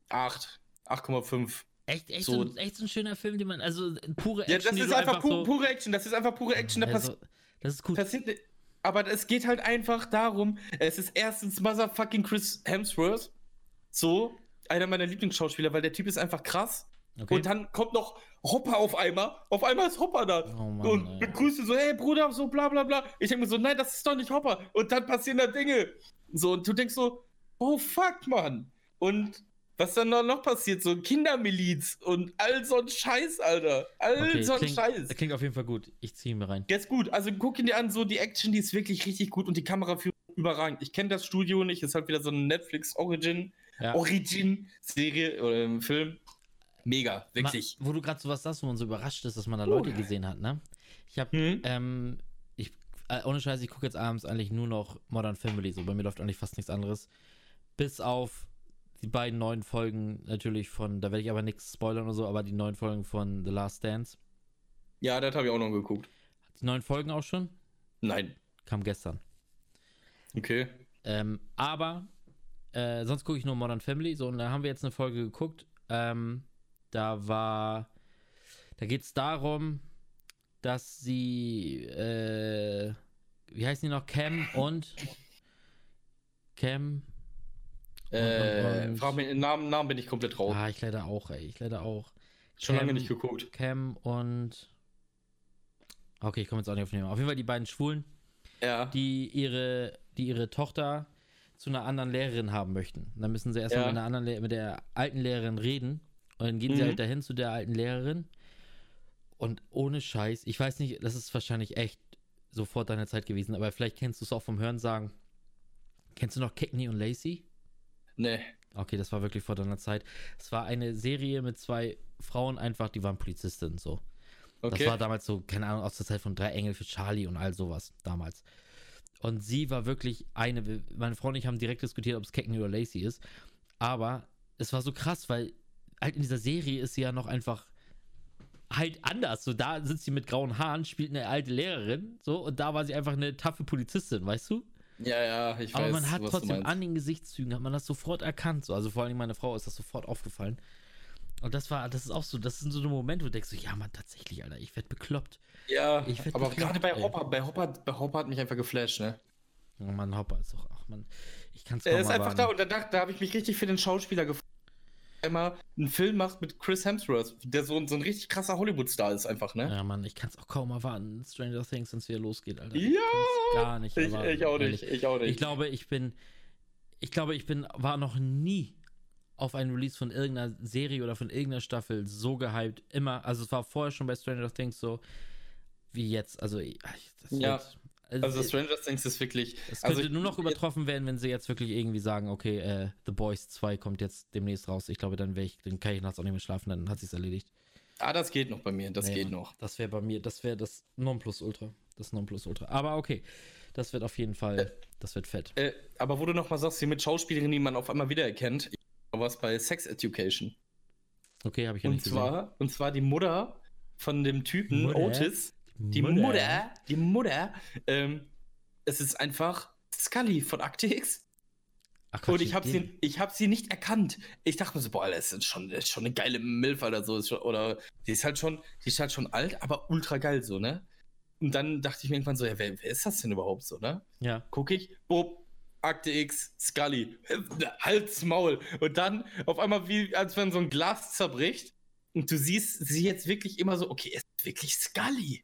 Speaker 2: 8, 8,5.
Speaker 1: Echt, echt,
Speaker 2: So-
Speaker 1: ein, echt so ein schöner Film, den man, also pure Action.
Speaker 2: Ja, das ist
Speaker 1: du
Speaker 2: einfach, pu
Speaker 1: so,
Speaker 2: pure Action, das ist einfach pure Action, da
Speaker 1: also, Das ist gut.
Speaker 2: passiert Aber es geht halt einfach darum, es ist erstens Motherfucking Chris Hemsworth. So, einer meiner Lieblingsschauspieler, weil der Typ ist einfach krass.
Speaker 1: Okay.
Speaker 2: Und dann kommt noch Hopper auf einmal. Auf einmal ist Hopper da.
Speaker 1: Oh Mann,
Speaker 2: und
Speaker 1: ey.
Speaker 2: begrüßt ihn so, hey Bruder, so bla bla bla. Ich denke mir so, nein, das ist doch nicht Hopper. Und dann passieren da Dinge. So, und du denkst so, oh fuck, Mann. Und was dann noch- passiert, so Kindermiliz und all so ein Scheiß, Alter. All
Speaker 1: okay,
Speaker 2: so ein
Speaker 1: klingt,
Speaker 2: Scheiß.
Speaker 1: klingt auf jeden Fall gut. Ich ziehe ihn mir rein.
Speaker 2: Der ist gut. Also guck ihn dir an, so die Action, die ist wirklich richtig gut und die Kameraführung überragend. Ich kenne das Studio nicht, ist halt wieder so eine Netflix Origin,
Speaker 1: Ja.
Speaker 2: Origin Serie oder ähm, Film. Mega, wirklich.
Speaker 1: Ma, wo du gerade sowas sagst, wo man so überrascht ist, dass man da Leute gesehen hat, ne? Ich habe,
Speaker 2: Hm?
Speaker 1: ähm, ich, äh, ohne Scheiß, ich gucke jetzt abends eigentlich nur noch Modern Family, so bei mir läuft eigentlich fast nichts anderes. Bis auf die beiden neuen Folgen natürlich von, da werde ich aber nichts spoilern oder so, aber die neuen Folgen von The Last Dance.
Speaker 2: Ja, das habe ich auch noch geguckt.
Speaker 1: Die neuen Folgen auch schon?
Speaker 2: Nein.
Speaker 1: Kam gestern.
Speaker 2: Okay.
Speaker 1: Ähm, aber äh, sonst gucke ich nur Modern Family. So, und da haben wir jetzt eine Folge geguckt. Ähm, da war. Da geht es darum, dass sie. Äh, wie heißen die noch? Cam und. Cam.
Speaker 2: Äh,
Speaker 1: und-
Speaker 2: frag mich, Namen, Namen bin ich komplett raus.
Speaker 1: Ah, ich leider auch, ey. Ich leider auch.
Speaker 2: Schon lange
Speaker 1: Cam-
Speaker 2: nicht geguckt.
Speaker 1: Cam und. Okay, ich komme jetzt auch nicht auf den Namen. Auf jeden Fall die beiden Schwulen.
Speaker 2: Ja.
Speaker 1: die ihre, die ihre Tochter zu einer anderen Lehrerin haben möchten. Und dann müssen sie erstmal
Speaker 2: Ja.
Speaker 1: mit, einer anderen Le mit der alten Lehrerin reden. Und dann gehen sie
Speaker 2: Mhm.
Speaker 1: halt dahin zu der alten Lehrerin. Und ohne Scheiß, ich weiß nicht, das ist wahrscheinlich echt sofort deine Zeit gewesen, aber vielleicht kennst du es auch vom Hören sagen. Kennst du noch Cagney und Lacey?
Speaker 2: Nee.
Speaker 1: Okay, das war wirklich vor deiner Zeit. Es war eine Serie mit zwei Frauen einfach, die waren Polizistinnen so.
Speaker 2: Okay.
Speaker 1: Das war damals so, keine Ahnung, aus der Zeit von Drei Engel für Charlie und all sowas damals. Und sie war wirklich eine, meine Frau und ich haben direkt diskutiert, ob es Cagney oder Lacey ist. Aber es war so krass, weil halt in dieser Serie ist sie ja noch einfach halt anders. So, da sitzt sie mit grauen Haaren, spielt eine alte Lehrerin, so, und da war sie einfach eine taffe Polizistin, weißt du?
Speaker 2: ja, ja, ich weiß.
Speaker 1: Aber man hat trotzdem an den Gesichtszügen, hat man das sofort erkannt. So. Also vor allem meine Frau ist das sofort aufgefallen. Und das war, das ist auch so, das sind so Momente, wo du denkst so, ja, man, tatsächlich, Alter, ich werd bekloppt.
Speaker 2: Ja,
Speaker 1: Ich werd
Speaker 2: aber
Speaker 1: bekloppt,
Speaker 2: gerade bei. Hopper, bei Hopper, bei Hopper hat mich einfach geflasht, ne?
Speaker 1: Oh Mann, Hopper ist doch, ach man, ich kann es
Speaker 2: Er
Speaker 1: kaum
Speaker 2: ist einfach da und da, da habe ich mich richtig für den Schauspieler gefreut. Einmal einen Film macht mit Chris Hemsworth, der so, ein- so ein richtig krasser Hollywood-Star ist einfach, ne?
Speaker 1: Ja, Mann, ich kann es auch kaum erwarten. Stranger Things, wenn es wieder losgeht, Alter.
Speaker 2: Ja!
Speaker 1: Ich gar nicht
Speaker 2: Ich, ich auch nicht, ich auch nicht.
Speaker 1: Ich glaube, ich bin, ich glaube, ich bin, war noch nie auf einen Release von irgendeiner Serie oder von irgendeiner Staffel so gehypt. Immer, also es war vorher schon bei Stranger Things so, wie jetzt. Also, ich, das
Speaker 2: Ja.
Speaker 1: wird,
Speaker 2: also
Speaker 1: es,
Speaker 2: Stranger Things ist wirklich.
Speaker 1: es
Speaker 2: also
Speaker 1: könnte
Speaker 2: ich-
Speaker 1: nur noch übertroffen werden, wenn sie jetzt wirklich irgendwie sagen, okay, äh, The Boys 2 kommt jetzt demnächst raus. Ich glaube, dann wäre ich, dann kann ich nachts auch nicht mehr schlafen, dann hat sich's erledigt.
Speaker 2: Ah, das geht noch bei mir, das
Speaker 1: Nee,
Speaker 2: geht noch.
Speaker 1: Das wäre bei mir, das wäre das Nonplusultra. Das Nonplusultra. Aber okay, das wird auf jeden Fall, das wird fett.
Speaker 2: Äh, aber wo du noch mal sagst, hier mit Schauspielerinnen, die man auf einmal wiedererkennt, ich war was bei Sex Education.
Speaker 1: Okay, habe ich ja
Speaker 2: Und
Speaker 1: nicht
Speaker 2: zwar, und zwar die Mutter von dem Typen
Speaker 1: Mutter?
Speaker 2: Otis. Die Mutter, die Mutter, ähm, es ist einfach Scully von Akte X.
Speaker 1: Ach,
Speaker 2: Und ich habe sie, ich hab sie nicht erkannt. Ich dachte mir so, boah, das ist schon, das ist schon eine geile Milf oder so. Schon, oder die ist halt schon, die ist halt schon alt, aber ultra geil so, ne? Und dann dachte ich mir irgendwann so, ja, wer, wer ist das denn überhaupt so, ne?
Speaker 1: Ja.
Speaker 2: Guck ich, Bob, Akte X, Scully, Hals, Maul. Und dann auf einmal wie, als wenn so ein Glas zerbricht. Und du siehst sie jetzt wirklich immer so, okay, es ist wirklich Scully.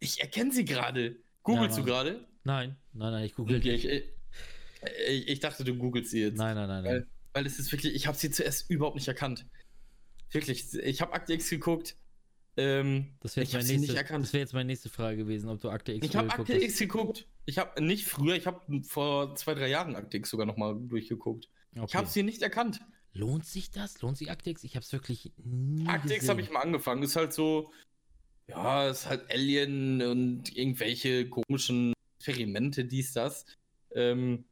Speaker 2: Ich erkenne sie gerade. Googlest
Speaker 1: Ja,
Speaker 2: du gerade?
Speaker 1: Nein, nein, nein, ich google
Speaker 2: Okay,
Speaker 1: nicht.
Speaker 2: ich, ich, ich dachte, du googelst sie jetzt.
Speaker 1: Nein, nein, nein, nein.
Speaker 2: Weil, weil es ist wirklich, ich habe sie zuerst überhaupt nicht erkannt. Wirklich, ich habe Akte X geguckt. Ähm,
Speaker 1: Das wäre
Speaker 2: ich
Speaker 1: jetzt, wär jetzt meine nächste Frage gewesen, ob du Akte X
Speaker 2: Ich habe Akte. X geguckt. Ich habe nicht früher, ich habe vor zwei, drei Jahren Akte X sogar nochmal durchgeguckt. Ich
Speaker 1: Okay.
Speaker 2: habe sie nicht erkannt.
Speaker 1: Lohnt sich das? Lohnt sich Akte X? Ich habe es wirklich nie
Speaker 2: Akte X habe ich mal angefangen. Ist halt so, ja, ist halt Alien und irgendwelche komischen Experimente, dies, das. Ähm,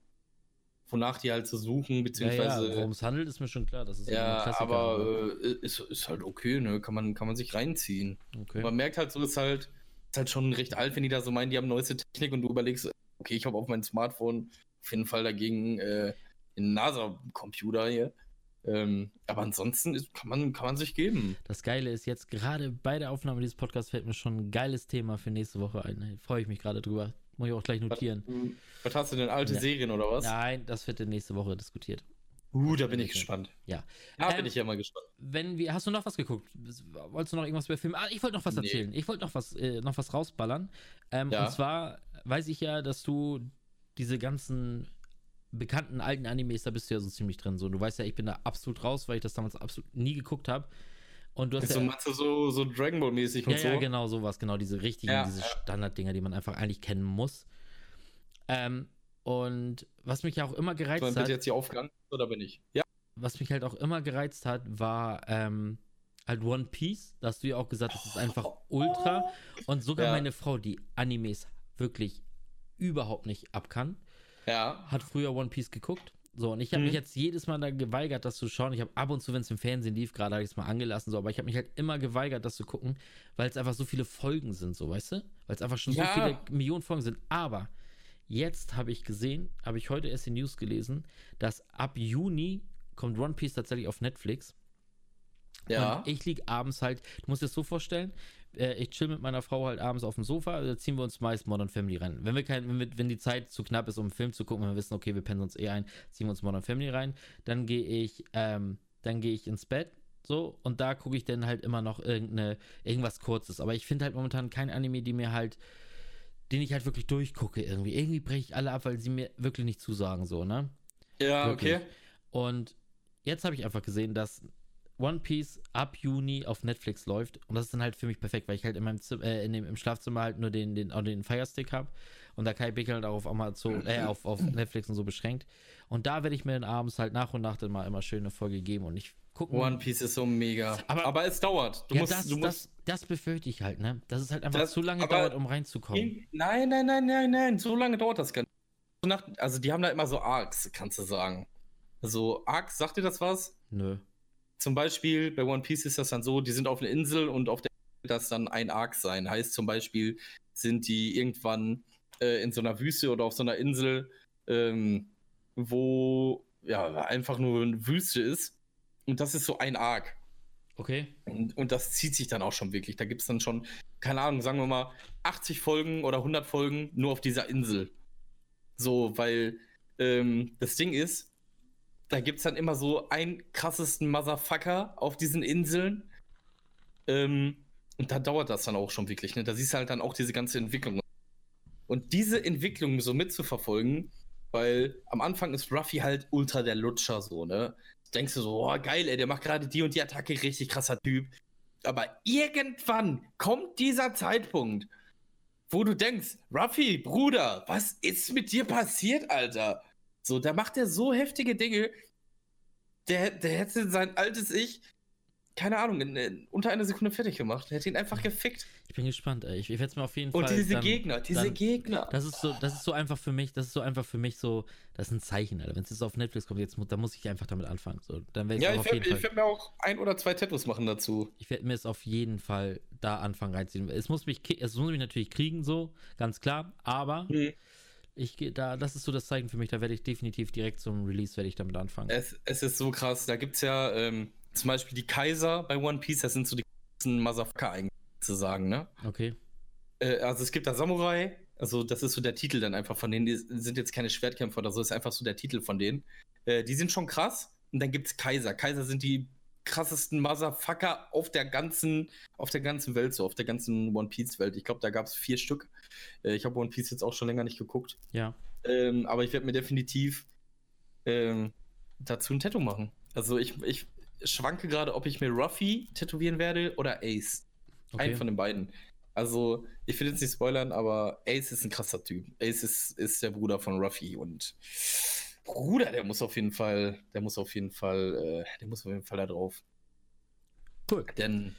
Speaker 2: wonach die halt so suchen,
Speaker 1: ja, ja,
Speaker 2: beziehungsweise.
Speaker 1: worum es handelt, ist mir schon klar. Das ist
Speaker 2: Ja,
Speaker 1: ein
Speaker 2: aber äh, ist, ist halt okay, ne? Kann man, kann man sich reinziehen.
Speaker 1: okay.
Speaker 2: Man merkt halt so, ist halt, ist halt schon recht alt, wenn die da so meinen, die haben neueste Technik und du überlegst, okay, ich habe auf meinem Smartphone auf jeden Fall dagegen äh, einen NASA-Computer hier. Ähm, aber ansonsten ist, kann, man, kann man sich geben.
Speaker 1: Das Geile ist jetzt, gerade bei der Aufnahme dieses Podcasts fällt mir schon ein geiles Thema für nächste Woche ein. Freue ich mich gerade drüber. Muss ich auch gleich notieren.
Speaker 2: Was hast du denn, alte
Speaker 1: Ja.
Speaker 2: Serien oder was?
Speaker 1: Nein, das wird dann nächste Woche diskutiert.
Speaker 2: Uh, da bin ich gespannt.
Speaker 1: Ja.
Speaker 2: Da
Speaker 1: Ähm,
Speaker 2: bin ich ja mal gespannt.
Speaker 1: Wenn wir, hast du noch was geguckt? Wolltest du noch irgendwas über Filme? Ah, ich wollte noch was
Speaker 2: Nee.
Speaker 1: erzählen. Ich wollte noch was, äh, noch was rausballern. Ähm,
Speaker 2: Ja.
Speaker 1: Und zwar weiß ich ja, dass du diese ganzen bekannten alten Animes, da bist du ja so ziemlich drin. So, du weißt ja, ich bin da absolut raus, weil ich das damals absolut nie geguckt habe. Und du hast
Speaker 2: So,
Speaker 1: ja,
Speaker 2: du so, so Dragon Ball mäßig und
Speaker 1: ja,
Speaker 2: so?
Speaker 1: ja, genau, sowas, genau, diese richtigen,
Speaker 2: Ja,
Speaker 1: diese
Speaker 2: ja.
Speaker 1: Standarddinger, die man einfach eigentlich kennen muss. Ähm, und was mich ja auch immer
Speaker 2: So,
Speaker 1: gereizt hat,
Speaker 2: bitte jetzt hier aufgegangen, oder bin ich? Ja.
Speaker 1: was mich halt auch immer gereizt hat, war ähm, halt One Piece. Da hast du ja auch gesagt, das ist einfach ultra. Und sogar
Speaker 2: Ja.
Speaker 1: meine Frau, die Animes wirklich überhaupt nicht abkann,
Speaker 2: Ja.
Speaker 1: hat früher One Piece geguckt. So, und ich habe
Speaker 2: Mhm.
Speaker 1: mich jetzt jedes Mal da geweigert, das zu schauen. Ich habe ab und zu, wenn es im Fernsehen lief, gerade habe ich es mal angelassen, so, aber ich habe mich halt immer geweigert, das zu gucken, weil es einfach so viele Folgen sind, so, weißt du? Weil es einfach schon
Speaker 2: Ja.
Speaker 1: so viele Millionen Folgen sind. Aber jetzt habe ich gesehen, habe ich heute erst die News gelesen, dass ab Juni kommt One Piece tatsächlich auf Netflix.
Speaker 2: Ja.
Speaker 1: Und ich liege abends halt, du musst dir das so vorstellen, äh, ich chill mit meiner Frau halt abends auf dem Sofa, da ziehen wir uns meist Modern Family rein. Wenn wir kein, wenn, wir, wenn die Zeit zu knapp ist, um einen Film zu gucken, wenn wir wissen, okay, wir pennen uns eh ein, ziehen wir uns Modern Family rein, dann gehe ich, ähm, dann gehe ich ins Bett, so, und da gucke ich dann halt immer noch irgendeine, irgendwas Kurzes. Aber ich finde halt momentan kein Anime, die mir halt, den ich halt wirklich durchgucke irgendwie. Irgendwie breche ich alle ab, weil sie mir wirklich nicht zusagen, so, ne?
Speaker 2: ja,
Speaker 1: Wirklich.
Speaker 2: okay.
Speaker 1: Und jetzt habe ich einfach gesehen, dass One Piece ab Juni auf Netflix läuft. Und das ist dann halt für mich perfekt, weil ich halt in meinem Zim äh, in dem, im Schlafzimmer halt nur den, den, den Firestick habe. Und da kann ich mich halt auch auf Amazon, äh, [clears throat] auf, auf Netflix und so beschränkt. Und da werde ich mir dann abends halt nach und nach dann mal immer schöne Folge geben und ich gucke.
Speaker 2: One Piece ist so mega.
Speaker 1: Aber-
Speaker 2: Aber, es dauert. Du
Speaker 1: ja,
Speaker 2: musst,
Speaker 1: das,
Speaker 2: du musst
Speaker 1: das, das befürchte ich halt, ne? Dass es halt einfach
Speaker 2: Das-
Speaker 1: zu lange dauert, um reinzukommen.
Speaker 2: Nein, nein, nein, nein, nein. So lange dauert das gar nicht. So Also, die haben da immer so Arcs, kannst du sagen. Also, Arcs, sagt dir das was?
Speaker 1: Nö.
Speaker 2: Zum Beispiel bei One Piece ist das dann so, die sind auf einer Insel und auf der Insel das dann ein Arc sein. Heißt zum Beispiel, sind die irgendwann äh, in so einer Wüste oder auf so einer Insel, ähm, wo ja einfach nur eine Wüste ist. Und das ist so ein Arc.
Speaker 1: Okay.
Speaker 2: Und, und das zieht sich dann auch schon wirklich. Da gibt es dann schon, keine Ahnung, sagen wir mal, 80 Folgen oder 100 Folgen nur auf dieser Insel. So, weil ähm, das Ding ist, da gibt es dann immer so einen krassesten Motherfucker auf diesen Inseln. Ähm, und da dauert das dann auch schon wirklich. Ne? Da siehst du halt dann auch diese ganze Entwicklung. Und diese Entwicklung so mitzuverfolgen, weil am Anfang ist Ruffy halt ultra der Lutscher so, ne? Denkst du so, oh geil, ey, der macht gerade die und die Attacke, richtig krasser Typ. Aber irgendwann kommt dieser Zeitpunkt, wo du denkst, Ruffy, Bruder, was ist mit dir passiert, Alter? So, da macht er so heftige Dinge. Der, der hätte sein altes Ich, keine Ahnung, in, in, unter einer Sekunde fertig gemacht. Der hätte ihn einfach gefickt.
Speaker 1: Ich bin gespannt, ey. Ich, ich werde es mir auf jeden
Speaker 2: Und
Speaker 1: Fall.
Speaker 2: diese
Speaker 1: dann,
Speaker 2: Gegner, diese
Speaker 1: dann-
Speaker 2: Gegner.
Speaker 1: Das ist so, das ist so einfach für mich, das ist so einfach für mich so, das ist ein Zeichen, Alter. Wenn es jetzt auf Netflix kommt, jetzt, dann muss ich einfach damit anfangen. So, dann werde ich
Speaker 2: ja, ich
Speaker 1: auf
Speaker 2: werde
Speaker 1: jeden Fall.
Speaker 2: werd mir auch ein oder zwei Tattoos machen dazu.
Speaker 1: Ich werde mir es auf jeden Fall da anfangen reinziehen. Es muss mich, es muss mich natürlich kriegen, so, ganz klar, aber
Speaker 2: Hm.
Speaker 1: Ich gehe da, das ist so das Zeichen für mich, da werde ich definitiv direkt zum Release werde ich damit anfangen.
Speaker 2: Es, es ist so krass. Da gibt es ja ähm, zum Beispiel die Kaiser bei One Piece, das sind so die ganzen Motherfucker eigentlich zu sagen, ne?
Speaker 1: Okay.
Speaker 2: Äh, also es gibt da Samurai, also das ist so der Titel dann einfach von denen, die sind jetzt keine Schwertkämpfer oder so, ist einfach so der Titel von denen. Äh, die sind schon krass. Und dann gibt es Kaiser. Kaiser sind die krassesten Motherfucker auf der ganzen, auf der ganzen Welt, so auf der ganzen One Piece Welt. Ich glaube, da gab es vier Stück. Äh, ich habe One Piece jetzt auch schon länger nicht geguckt.
Speaker 1: Ja.
Speaker 2: Ähm, aber ich werde mir definitiv ähm, dazu ein Tattoo machen. Also ich, ich schwanke gerade, ob ich mir Ruffy tätowieren werde oder Ace.
Speaker 1: Okay.
Speaker 2: Einen von den beiden. Also, ich will jetzt nicht spoilern, aber Ace ist ein krasser Typ. Ace ist, ist der Bruder von Ruffy und Bruder, der muss auf jeden Fall, der muss auf jeden Fall, äh, der muss auf jeden Fall da drauf.
Speaker 1: Cool.
Speaker 2: Denn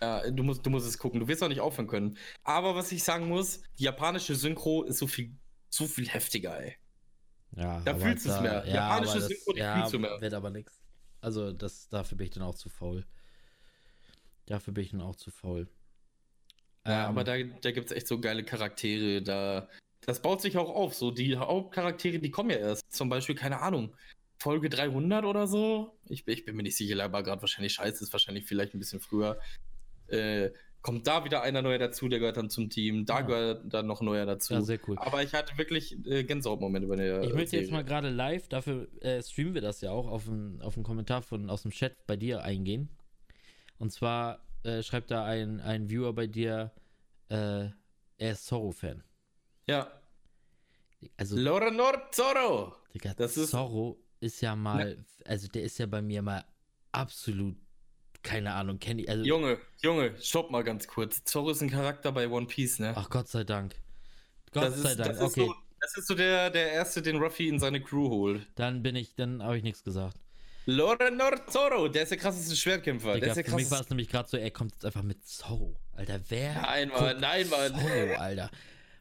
Speaker 2: ja, du, musst, du musst es gucken. Du wirst auch nicht aufhören können. Aber was ich sagen muss, die japanische Synchro ist so viel, so viel heftiger, ey.
Speaker 1: Ja,
Speaker 2: Da fühlst du's mehr.
Speaker 1: Ja,
Speaker 2: Japanische
Speaker 1: das,
Speaker 2: Synchro,
Speaker 1: ja,
Speaker 2: fühlst du mehr.
Speaker 1: wird aber nix. Also, das, dafür bin ich dann auch zu faul. Dafür bin ich dann auch zu faul.
Speaker 2: Ja,
Speaker 1: Ähm,
Speaker 2: aber da, da gibt es echt so geile Charaktere. Da, das baut sich auch auf. So, die Hauptcharaktere, die kommen ja erst. Zum Beispiel, keine Ahnung, Folge 300 oder so. Ich, ich bin mir nicht sicher, aber gerade wahrscheinlich scheiße, ist wahrscheinlich vielleicht ein bisschen früher. Äh, kommt da wieder einer neuer dazu, der gehört dann zum Team. Da
Speaker 1: Ja.
Speaker 2: gehört dann noch neuer dazu.
Speaker 1: ja, sehr cool.
Speaker 2: aber ich hatte wirklich äh, Gänsehautmomente bei der.
Speaker 1: Ich möchte jetzt mal gerade live, dafür äh, streamen wir das ja auch, auf einen auf einen Kommentar von, aus dem Chat bei dir eingehen. Und zwar äh, schreibt da ein, ein Viewer bei dir, äh, er ist Zorro-Fan.
Speaker 2: Ja.
Speaker 1: Also,
Speaker 2: Lorenor Zorro!
Speaker 1: Digga,
Speaker 2: das ist-
Speaker 1: Zorro ist ja mal, also der ist ja bei mir mal absolut, keine Ahnung, kenne ich, also,
Speaker 2: Junge, Junge, stopp mal ganz kurz. Zorro ist ein Charakter bei One Piece, ne?
Speaker 1: ach Gott sei Dank. Gott
Speaker 2: das
Speaker 1: sei
Speaker 2: ist,
Speaker 1: Dank,
Speaker 2: das ist
Speaker 1: okay,
Speaker 2: So, das ist so der, der erste, den Ruffy in seine Crew holt.
Speaker 1: dann bin ich, dann habe ich nichts gesagt.
Speaker 2: Lorenor Zorro, der ist der krasseste Schwertkämpfer.
Speaker 1: Digga,
Speaker 2: der ist der
Speaker 1: für mich war
Speaker 2: krasseste.
Speaker 1: es nämlich gerade so, er kommt jetzt einfach mit Zorro. Alter, wer?
Speaker 2: Nein, Mann, nein, Mann.
Speaker 1: Zorro, Alter.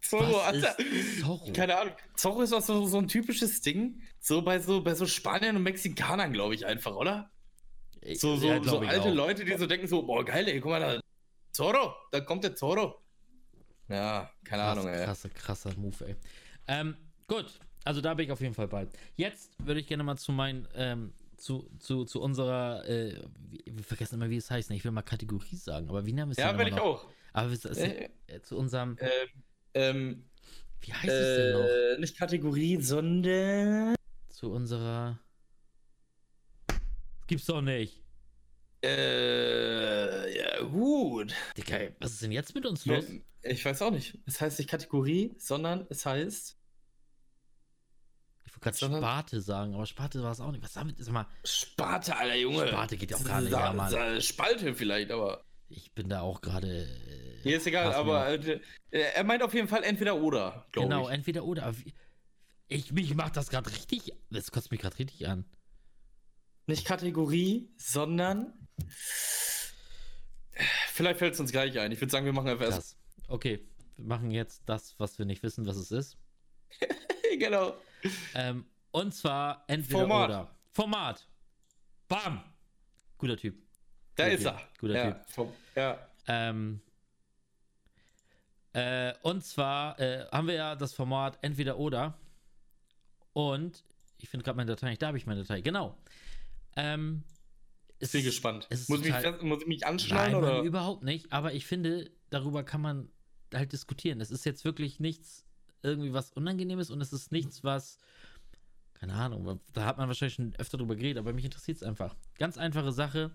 Speaker 2: Zorro,
Speaker 1: Was
Speaker 2: Alter.
Speaker 1: ist Zorro?
Speaker 2: Keine Ahnung. Zorro ist auch so, so ein typisches Ding. So bei so, bei so Spaniern und Mexikanern, glaube ich, einfach, oder? So, so,
Speaker 1: Ja,
Speaker 2: so alte
Speaker 1: auch.
Speaker 2: Leute, die so denken so, boah, geil, ey, guck mal da. Zorro, da kommt der Zorro. Ja, keine
Speaker 1: Krass,
Speaker 2: Ahnung, ey.
Speaker 1: Krasser, krasser Move, ey. Ähm, gut, also da bin ich auf jeden Fall bei. Jetzt würde ich gerne mal zu meinen, ähm, zu, zu, zu unserer, äh, wir vergessen immer, wie es heißt, ne? ich will mal Kategorie sagen, aber wie nennen wir es
Speaker 2: Ja, will ich
Speaker 1: noch?
Speaker 2: auch.
Speaker 1: Aber es ist,
Speaker 2: Äh,
Speaker 1: äh, zu unserem,
Speaker 2: Ähm, ähm,
Speaker 1: wie heißt es denn noch?
Speaker 2: äh, nicht Kategorie, sondern.
Speaker 1: Zu unserer, gibt's doch nicht.
Speaker 2: Äh, ja, gut.
Speaker 1: Digga, was ist denn jetzt mit uns los?
Speaker 2: Ich weiß auch nicht. Es heißt nicht Kategorie, sondern es heißt.
Speaker 1: Ich wollte gerade Sparte sagen, aber Sparte war es auch nicht. Was damit ist mal.
Speaker 2: Sparte, Alter Junge.
Speaker 1: Sparte geht ja auch gar nicht, ja, Mann.
Speaker 2: Spalte vielleicht, aber.
Speaker 1: Ich bin da auch gerade.
Speaker 2: Mir ist egal, aber äh, äh, er meint auf jeden Fall entweder oder,
Speaker 1: Genau,
Speaker 2: ich.
Speaker 1: entweder oder. Ich, mich macht das gerade richtig. Das kotzt mich gerade richtig an.
Speaker 2: Nicht Kategorie, sondern. Vielleicht fällt es uns gleich ein. Ich würde sagen, wir machen einfach erst.
Speaker 1: Okay, wir machen jetzt das, was wir nicht wissen, was es ist. [laughs]
Speaker 2: genau.
Speaker 1: Ähm, und zwar entweder
Speaker 2: Format.
Speaker 1: oder. Format. Bam. Guter Typ.
Speaker 2: Da
Speaker 1: Guter
Speaker 2: ist
Speaker 1: Typ.
Speaker 2: er.
Speaker 1: Guter
Speaker 2: ja,
Speaker 1: Typ.
Speaker 2: Vom, ja.
Speaker 1: Ähm, äh, und zwar äh, haben wir ja das Format entweder oder. Und ich finde gerade meine Datei nicht, da habe ich meine Datei. Genau. Ähm, es
Speaker 2: Bin
Speaker 1: ist-
Speaker 2: gespannt.
Speaker 1: es ist
Speaker 2: Muss, mich,
Speaker 1: total-
Speaker 2: fest- muss ich mich anschnallen
Speaker 1: Nein, Mann,
Speaker 2: oder?
Speaker 1: überhaupt nicht. Aber ich finde, darüber kann man halt diskutieren. Es ist jetzt wirklich nichts irgendwie was Unangenehmes und es ist nichts, was. Keine Ahnung, da hat man wahrscheinlich schon öfter drüber geredet, aber mich interessiert es einfach. Ganz einfache Sache.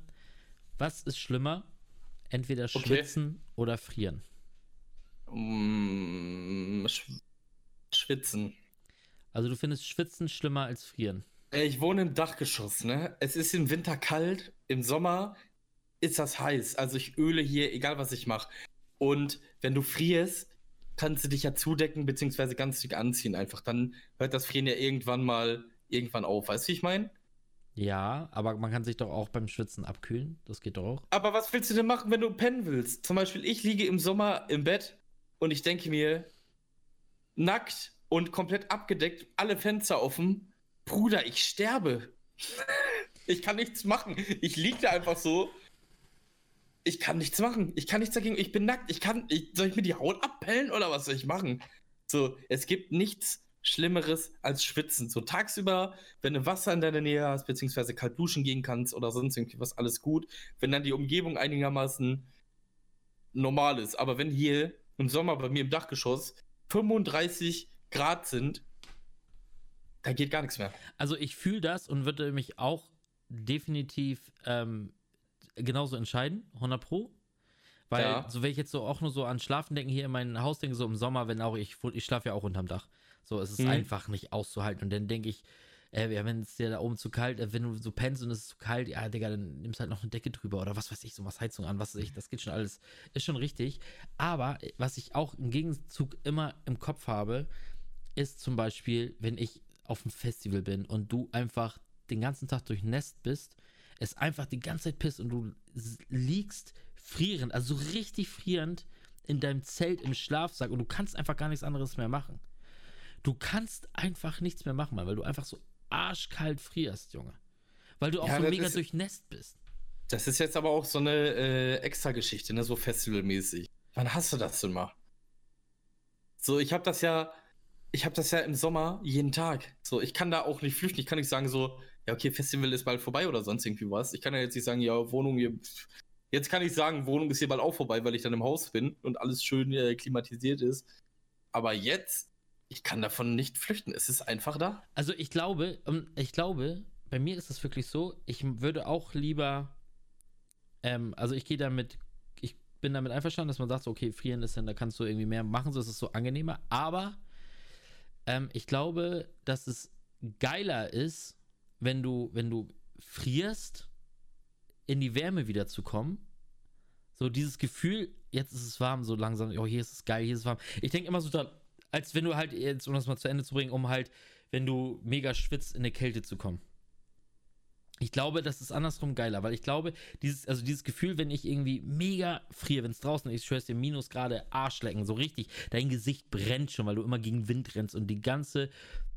Speaker 1: Was ist schlimmer? Entweder
Speaker 2: Okay.
Speaker 1: schwitzen oder frieren.
Speaker 2: Sch schwitzen.
Speaker 1: Also du findest Schwitzen schlimmer als Frieren.
Speaker 2: Ich wohne im Dachgeschoss, ne? Es ist im Winter kalt, im Sommer ist das heiß. Also ich öle hier, egal was ich mache. Und wenn du frierst, kannst du dich ja zudecken, beziehungsweise ganz dick anziehen einfach. Dann hört das Frieren ja irgendwann mal irgendwann auf. Weißt du, wie ich meine?
Speaker 1: Ja, aber man kann sich doch auch beim Schwitzen abkühlen. Das geht doch auch.
Speaker 2: Aber was willst du denn machen, wenn du pennen willst? Zum Beispiel, ich liege im Sommer im Bett und ich denke mir, nackt und komplett abgedeckt, alle Fenster offen. Bruder, ich sterbe. [laughs] ich kann nichts machen. Ich liege da einfach so. Ich kann nichts machen. Ich kann nichts dagegen. Ich bin nackt. Ich kann. Ich, soll ich mir die Haut abpellen oder was soll ich machen? So, es gibt nichts Schlimmeres als Schwitzen. So tagsüber, wenn du Wasser in deiner Nähe hast, beziehungsweise kalt duschen gehen kannst oder sonst irgendwie was, alles gut. Wenn dann die Umgebung einigermaßen normal ist. Aber wenn hier im Sommer bei mir im Dachgeschoss 35 Grad sind, da geht gar nichts mehr.
Speaker 1: Also ich fühle das und würde mich auch definitiv ähm, genauso entscheiden, 100 Pro. Weil,
Speaker 2: Ja.
Speaker 1: so wenn ich jetzt so auch nur so an Schlafen denken, hier in mein Haus denke, so im Sommer, wenn auch ich, ich schlafe ja auch unterm Dach. So, es ist
Speaker 2: Mhm.
Speaker 1: einfach nicht auszuhalten. Und dann denke ich, äh, ja, wenn es dir da oben zu kalt, äh, wenn du so pennst und es ist zu kalt, ja, Digga, dann nimmst halt noch eine Decke drüber oder was weiß ich, so was Heizung an, was weiß ich, das geht schon alles, ist schon richtig. Aber äh, was ich auch im Gegenzug immer im Kopf habe, ist zum Beispiel, wenn ich auf einem Festival bin und du einfach den ganzen Tag durchnässt bist, es einfach die ganze Zeit pisst und du liegst frierend, also so richtig frierend in deinem Zelt im Schlafsack und du kannst einfach gar nichts anderes mehr machen. Du kannst einfach nichts mehr machen, weil du einfach so arschkalt frierst, Junge. Weil du auch
Speaker 2: Ja,
Speaker 1: so mega
Speaker 2: ist-
Speaker 1: durchnässt bist.
Speaker 2: Das ist jetzt aber auch so eine äh, Extra-Geschichte, ne? so festivalmäßig. Wann hast du das denn mal? So, ich habe das ja, ich habe das ja im Sommer jeden Tag. So, ich kann da auch nicht flüchten. Ich kann nicht sagen so, ja okay, Festival ist bald vorbei oder sonst irgendwie was. Ich kann ja jetzt nicht sagen, ja Wohnung hier. Jetzt kann ich sagen, Wohnung ist hier bald auch vorbei, weil ich dann im Haus bin und alles schön äh, klimatisiert ist. Aber jetzt, ich kann davon nicht flüchten. Es ist einfach da.
Speaker 1: Also ich glaube, ähm, ich glaube, bei mir ist es wirklich so, ich würde auch lieber, ähm, also ich gehe damit, ich bin damit einverstanden, dass man sagt, so, okay, frieren ist dann, da kannst du irgendwie mehr machen, so ist es so angenehmer, aber ähm, ich glaube, dass es geiler ist, wenn du, wenn du frierst, in die Wärme wieder zu kommen. So dieses Gefühl, jetzt ist es warm, so langsam, oh, hier ist es geil, hier ist es warm. Ich denke immer so, da, als wenn du halt, jetzt, um das mal zu Ende zu bringen, um halt, wenn du mega schwitzt, in eine Kälte zu kommen. Ich glaube, das ist andersrum geiler, weil ich glaube, dieses, also dieses Gefühl, wenn ich irgendwie mega friere, wenn es draußen ist, ich schwör's dir, Minusgrade Arschlecken, so richtig, dein Gesicht brennt schon, weil du immer gegen Wind rennst und die ganze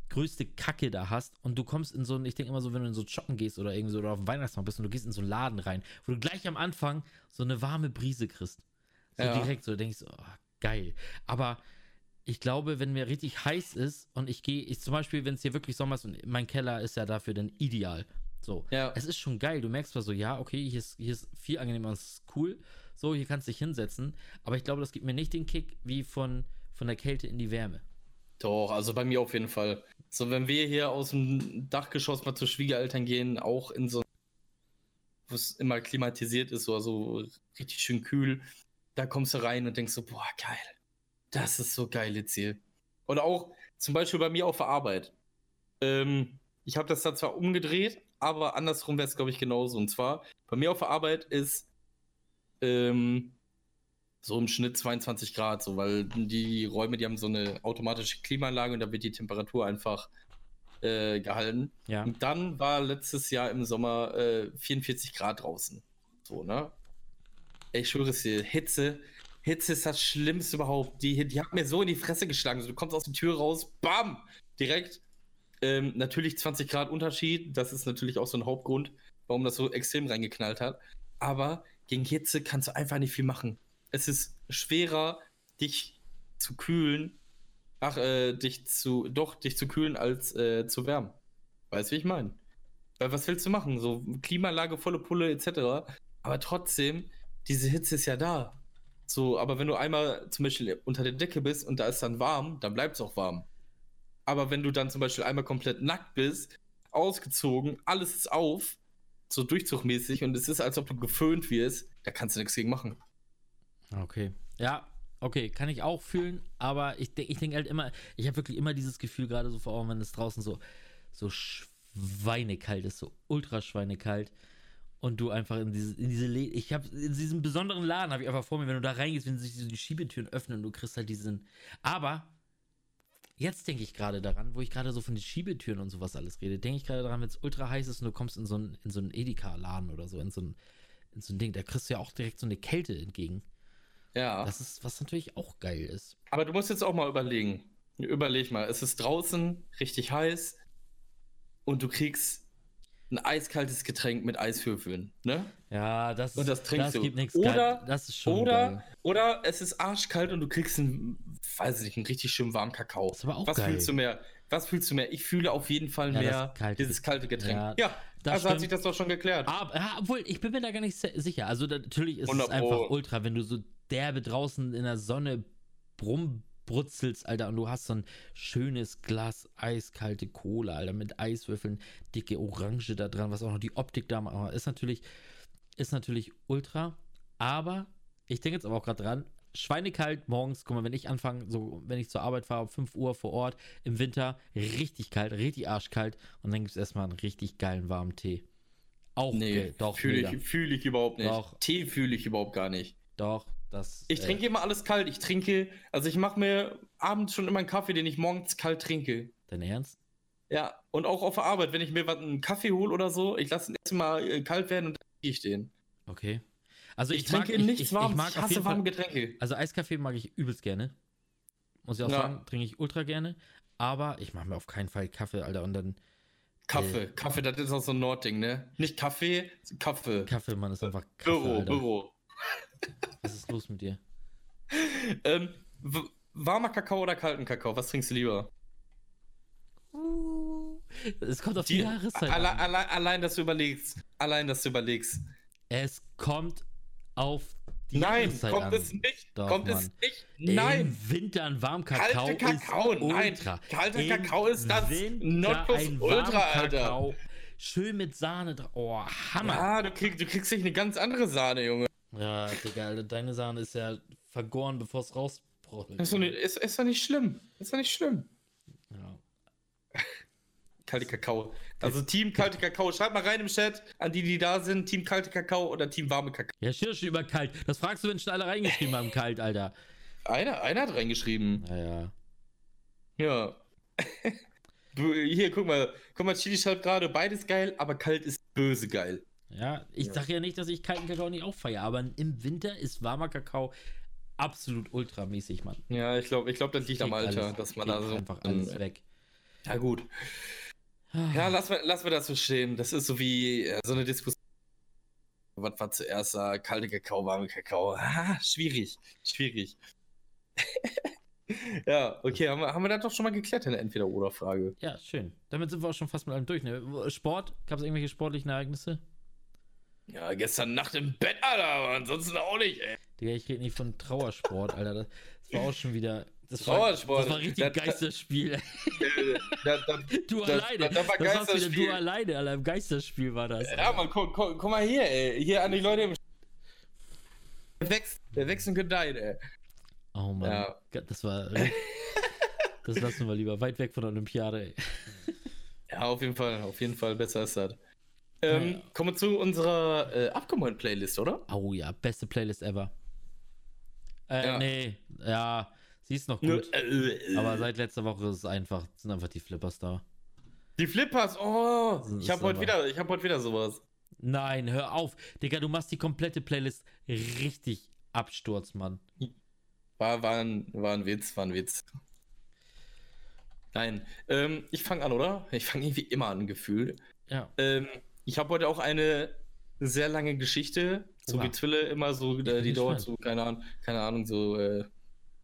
Speaker 1: größte Kacke da hast und du kommst in so ein, ich denke immer so, wenn du in so shoppen gehst oder irgendwie so oder auf dem Weihnachtsmarkt bist und du gehst in so einen Laden rein, wo du gleich am Anfang so eine warme Brise kriegst. So
Speaker 2: Ja.
Speaker 1: direkt so, denkst du, oh, geil. Aber ich glaube, wenn mir richtig heiß ist und ich gehe, ich zum Beispiel, wenn es hier wirklich Sommer ist und mein Keller ist ja dafür dann ideal. So.
Speaker 2: Ja.
Speaker 1: Es ist schon geil. Du merkst zwar so, ja, okay, hier ist, hier ist viel angenehmer, es ist cool. So, hier kannst du dich hinsetzen. Aber ich glaube, das gibt mir nicht den Kick wie von, von der Kälte in die Wärme.
Speaker 2: Doch, also bei mir auf jeden Fall. So, wenn wir hier aus dem Dachgeschoss mal zu Schwiegereltern gehen, auch in so, wo es immer klimatisiert ist, so also richtig schön kühl, da kommst du rein und denkst so, boah, geil. Das ist so geil jetzt hier. Oder auch zum Beispiel bei mir auf der Arbeit. Ähm, ich habe das dann zwar umgedreht, aber andersrum wäre es, glaube ich, genauso. Und zwar, bei mir auf der Arbeit ist ähm, so im Schnitt 22 Grad, so, weil die Räume, die haben so eine automatische Klimaanlage und da wird die Temperatur einfach äh, gehalten.
Speaker 1: Ja.
Speaker 2: Und dann war letztes Jahr im Sommer äh, 44 Grad draußen. So, ne? Ich schwöre es dir, Hitze, Hitze ist das Schlimmste überhaupt. Die, die hat mir so in die Fresse geschlagen. Du kommst aus der Tür raus, bam, direkt. Ähm, natürlich 20 Grad Unterschied, das ist natürlich auch so ein Hauptgrund, warum das so extrem reingeknallt hat. Aber gegen Hitze kannst du einfach nicht viel machen. Es ist schwerer, dich zu kühlen, ach, äh, dich zu, doch, dich zu kühlen, als äh, zu wärmen. Weißt du, wie ich meine? Weil was willst du machen? So Klimaanlage, volle Pulle, etc. Aber trotzdem, diese Hitze ist ja da. So, aber wenn du einmal zum Beispiel unter der Decke bist und da ist dann warm, dann bleibt es auch warm. Aber wenn du dann zum Beispiel einmal komplett nackt bist, ausgezogen, alles ist auf, so durchzugmäßig und es ist, als ob du geföhnt wirst, da kannst du nichts gegen machen.
Speaker 1: Okay. Ja, okay, kann ich auch fühlen, aber ich, ich denke halt immer, ich habe wirklich immer dieses Gefühl, gerade so vor allem, wenn es draußen so, so schweinekalt ist, so ultra schweinekalt. Und du einfach in diese, in diese Le ich habe in diesem besonderen Laden habe ich einfach vor mir, wenn du da reingehst, wenn sich die Schiebetüren öffnen und du kriegst halt diesen. Aber jetzt denke ich gerade daran, wo ich gerade so von den Schiebetüren und sowas alles rede, denke ich gerade daran, wenn es ultra heiß ist und du kommst in so einen, in so einen Edeka-Laden oder so, in so ein, in so ein Ding, da kriegst du ja auch direkt so eine Kälte entgegen.
Speaker 2: Ja.
Speaker 1: Das ist, was natürlich auch geil ist.
Speaker 2: Aber du musst jetzt auch mal überlegen. Überleg mal, es ist draußen richtig heiß und du kriegst ein eiskaltes Getränk mit Eiswürfeln, ne?
Speaker 1: Ja, das,
Speaker 2: Und das trinkst
Speaker 1: das
Speaker 2: du.
Speaker 1: gibt nichts
Speaker 2: Oder-
Speaker 1: geil. Das ist schon
Speaker 2: Oder,
Speaker 1: geil.
Speaker 2: oder es ist arschkalt und du kriegst einen, weiß ich nicht, einen richtig schönen warmen Kakao.
Speaker 1: Das ist aber auch
Speaker 2: Was
Speaker 1: geil.
Speaker 2: fühlst du mehr? Was fühlst du mehr? Ich fühle auf jeden Fall
Speaker 1: Ja,
Speaker 2: mehr
Speaker 1: kalte
Speaker 2: dieses kalte Getränk.
Speaker 1: Ja,
Speaker 2: Ja,
Speaker 1: das
Speaker 2: also hat
Speaker 1: stimmt.
Speaker 2: sich das doch schon geklärt.
Speaker 1: Aber, ja, obwohl, ich bin mir da gar nicht sicher. Also natürlich ist es
Speaker 2: 100
Speaker 1: einfach
Speaker 2: Pro.
Speaker 1: ultra, wenn du so derbe draußen in der Sonne rumbrutzelst, Alter, und du hast so ein schönes Glas eiskalte Cola, Alter, mit Eiswürfeln, dicke Orange da dran, was auch noch die Optik da macht. Ist natürlich, ist natürlich ultra, aber ich denke jetzt aber auch gerade dran, schweinekalt morgens, guck mal, wenn ich anfange, so, wenn ich zur Arbeit fahre, um 5 Uhr vor Ort, im Winter, richtig kalt, richtig arschkalt, und dann gibt es erstmal einen richtig geilen warmen Tee. Auch
Speaker 2: Nee,
Speaker 1: doch,
Speaker 2: fühle ich, fühl ich überhaupt nicht.
Speaker 1: Doch.
Speaker 2: Tee fühle ich überhaupt gar nicht.
Speaker 1: Doch, das.
Speaker 2: Ich
Speaker 1: äh,
Speaker 2: trinke immer alles kalt. Ich trinke, also ich mache mir abends schon immer einen Kaffee, den ich morgens kalt trinke.
Speaker 1: Dein Ernst?
Speaker 2: Ja, und auch auf der Arbeit, wenn ich mir was einen Kaffee hole oder so, ich lasse ihn erstmal äh, kalt werden und dann trinke ich den.
Speaker 1: Okay. Also
Speaker 2: Ich,
Speaker 1: ich, mag,
Speaker 2: trinke
Speaker 1: ich,
Speaker 2: nichts
Speaker 1: ich,
Speaker 2: warmes.
Speaker 1: Ich mag
Speaker 2: Ich hasse warme Getränke.
Speaker 1: Also Eiskaffee mag ich übelst gerne. Muss ich auch
Speaker 2: Ja.
Speaker 1: sagen, trinke ich ultra gerne. Aber ich mache mir auf keinen Fall Kaffee, Alter. Und dann
Speaker 2: Kaffee, Kaffee, das ist auch so ein Nordding, ne? Nicht Kaffee, Kaffee.
Speaker 1: Kaffee, Mann, ist einfach Kaffee,
Speaker 2: Büro,
Speaker 1: Alter.
Speaker 2: Büro.
Speaker 1: Was ist los mit dir?
Speaker 2: Ähm, warmer Kakao oder kalten Kakao? Was trinkst du lieber?
Speaker 1: Es kommt auf die,
Speaker 2: Die-
Speaker 1: Jahreszeit
Speaker 2: alle,
Speaker 1: an.
Speaker 2: alle, allein, dass du überlegst. Allein, dass du überlegst.
Speaker 1: Es kommt auf die
Speaker 2: Nein,
Speaker 1: Jahreszeit
Speaker 2: kommt
Speaker 1: an.
Speaker 2: es nicht.
Speaker 1: Doch,
Speaker 2: kommt es
Speaker 1: Mann.
Speaker 2: nicht. Nein.
Speaker 1: Im Winter ein Warmkakao
Speaker 2: Kalte Kakao,
Speaker 1: ist
Speaker 2: nein.
Speaker 1: ultra.
Speaker 2: Kalter
Speaker 1: Im
Speaker 2: Kakao ist das
Speaker 1: Winter
Speaker 2: Nonplus
Speaker 1: ein
Speaker 2: Ultra, Alter.
Speaker 1: Schön mit Sahne drauf. Oh, Hammer.
Speaker 2: Ja, du, krieg, du kriegst nicht eine ganz andere Sahne, Junge.
Speaker 1: Ja, Digga, deine Sahne ist ja vergoren, bevor es rausbrochelt.
Speaker 2: Ist doch, nicht, ist, ist doch nicht schlimm. Ist doch nicht schlimm.
Speaker 1: Ja. [laughs]
Speaker 2: Kalte Kakao. Also Team kalte Kakao. Schreibt mal rein im Chat an die, die da sind. Team kalte Kakao oder Team warme Kakao.
Speaker 1: Ja, schon über kalt. Das fragst du, wenn schon alle reingeschrieben haben, kalt, Alter.
Speaker 2: Einer, einer hat reingeschrieben.
Speaker 1: Naja.
Speaker 2: Ja. [laughs] Du, Hier, guck mal. Guck mal, Chili schreibt gerade, beides geil, aber kalt ist böse geil.
Speaker 1: Ja, ich
Speaker 2: Ja.
Speaker 1: sag ja nicht, dass ich kalten Kakao nicht auch feiere, aber im Winter ist warmer Kakao absolut ultramäßig, Mann.
Speaker 2: Ja, ich glaube, ich glaub, das liegt am Alter,
Speaker 1: alles-
Speaker 2: dass man da so.
Speaker 1: einfach alles weg.
Speaker 2: Ja, gut. Ja, lass wir, lass wir das so stehen. Das ist so wie äh, so eine Diskussion. Was war zuerst da? Kalte Kakao, warme Kakao. [laughs] Ah, schwierig. Schwierig. [laughs] ja, okay, haben wir, haben wir das doch schon mal geklärt, eine Entweder-Oder-Frage.
Speaker 1: Ja, schön. Damit sind wir auch schon fast mit allem durch. Ne? Sport? Gab es irgendwelche sportlichen Ereignisse?
Speaker 2: Ja, gestern Nacht im Bett, Alter, aber ansonsten auch nicht, ey.
Speaker 1: Digga, ich rede nicht von Trauersport, Alter. Das, das war auch schon wieder. Das
Speaker 2: Trauersport.
Speaker 1: War, das war richtig
Speaker 2: Das-
Speaker 1: Geisterspiel. [laughs]
Speaker 2: Ja, da,
Speaker 1: Du
Speaker 2: Das-
Speaker 1: alleine.
Speaker 2: das war
Speaker 1: warst wieder
Speaker 2: Geisterspiel.
Speaker 1: du alleine, Alter. Im Geisterspiel war das.
Speaker 2: ja Mann, guck, guck, guck mal hier, ey. Hier an die Leute im. Der wächst, der wächst und gedeiht, ey.
Speaker 1: Oh Mann.
Speaker 2: Ja.
Speaker 1: Gott, Das war. [laughs] das lassen wir lieber weit weg von der Olympiade, ey.
Speaker 2: Ja, auf jeden Fall, auf jeden Fall besser ist das. Ähm,
Speaker 1: Ja.
Speaker 2: Kommen wir zu unserer äh, abgemeldeten Playlist, oder?
Speaker 1: Oh ja, beste Playlist ever. Äh,
Speaker 2: Ja.
Speaker 1: nee, ja, sie ist noch gut.
Speaker 2: äh,
Speaker 1: Aber seit letzter Woche ist es einfach, sind einfach die Flippers da.
Speaker 2: die Flippers, oh, ich habe heute wieder, ich habe heute wieder sowas.
Speaker 1: Nein, hör auf. Digga, du machst die komplette Playlist richtig Absturz, Mann.
Speaker 2: War, war, ein, war ein Witz, war ein Witz. Nein, ähm, ich fange an, oder? Ich fange irgendwie immer an, Gefühl.
Speaker 1: Ja.
Speaker 2: Ähm, ich habe heute auch eine sehr lange Geschichte, so
Speaker 1: Oha.
Speaker 2: wie Twille immer so, äh, die dauert so, keine Ahnung, keine Ahnung, so äh,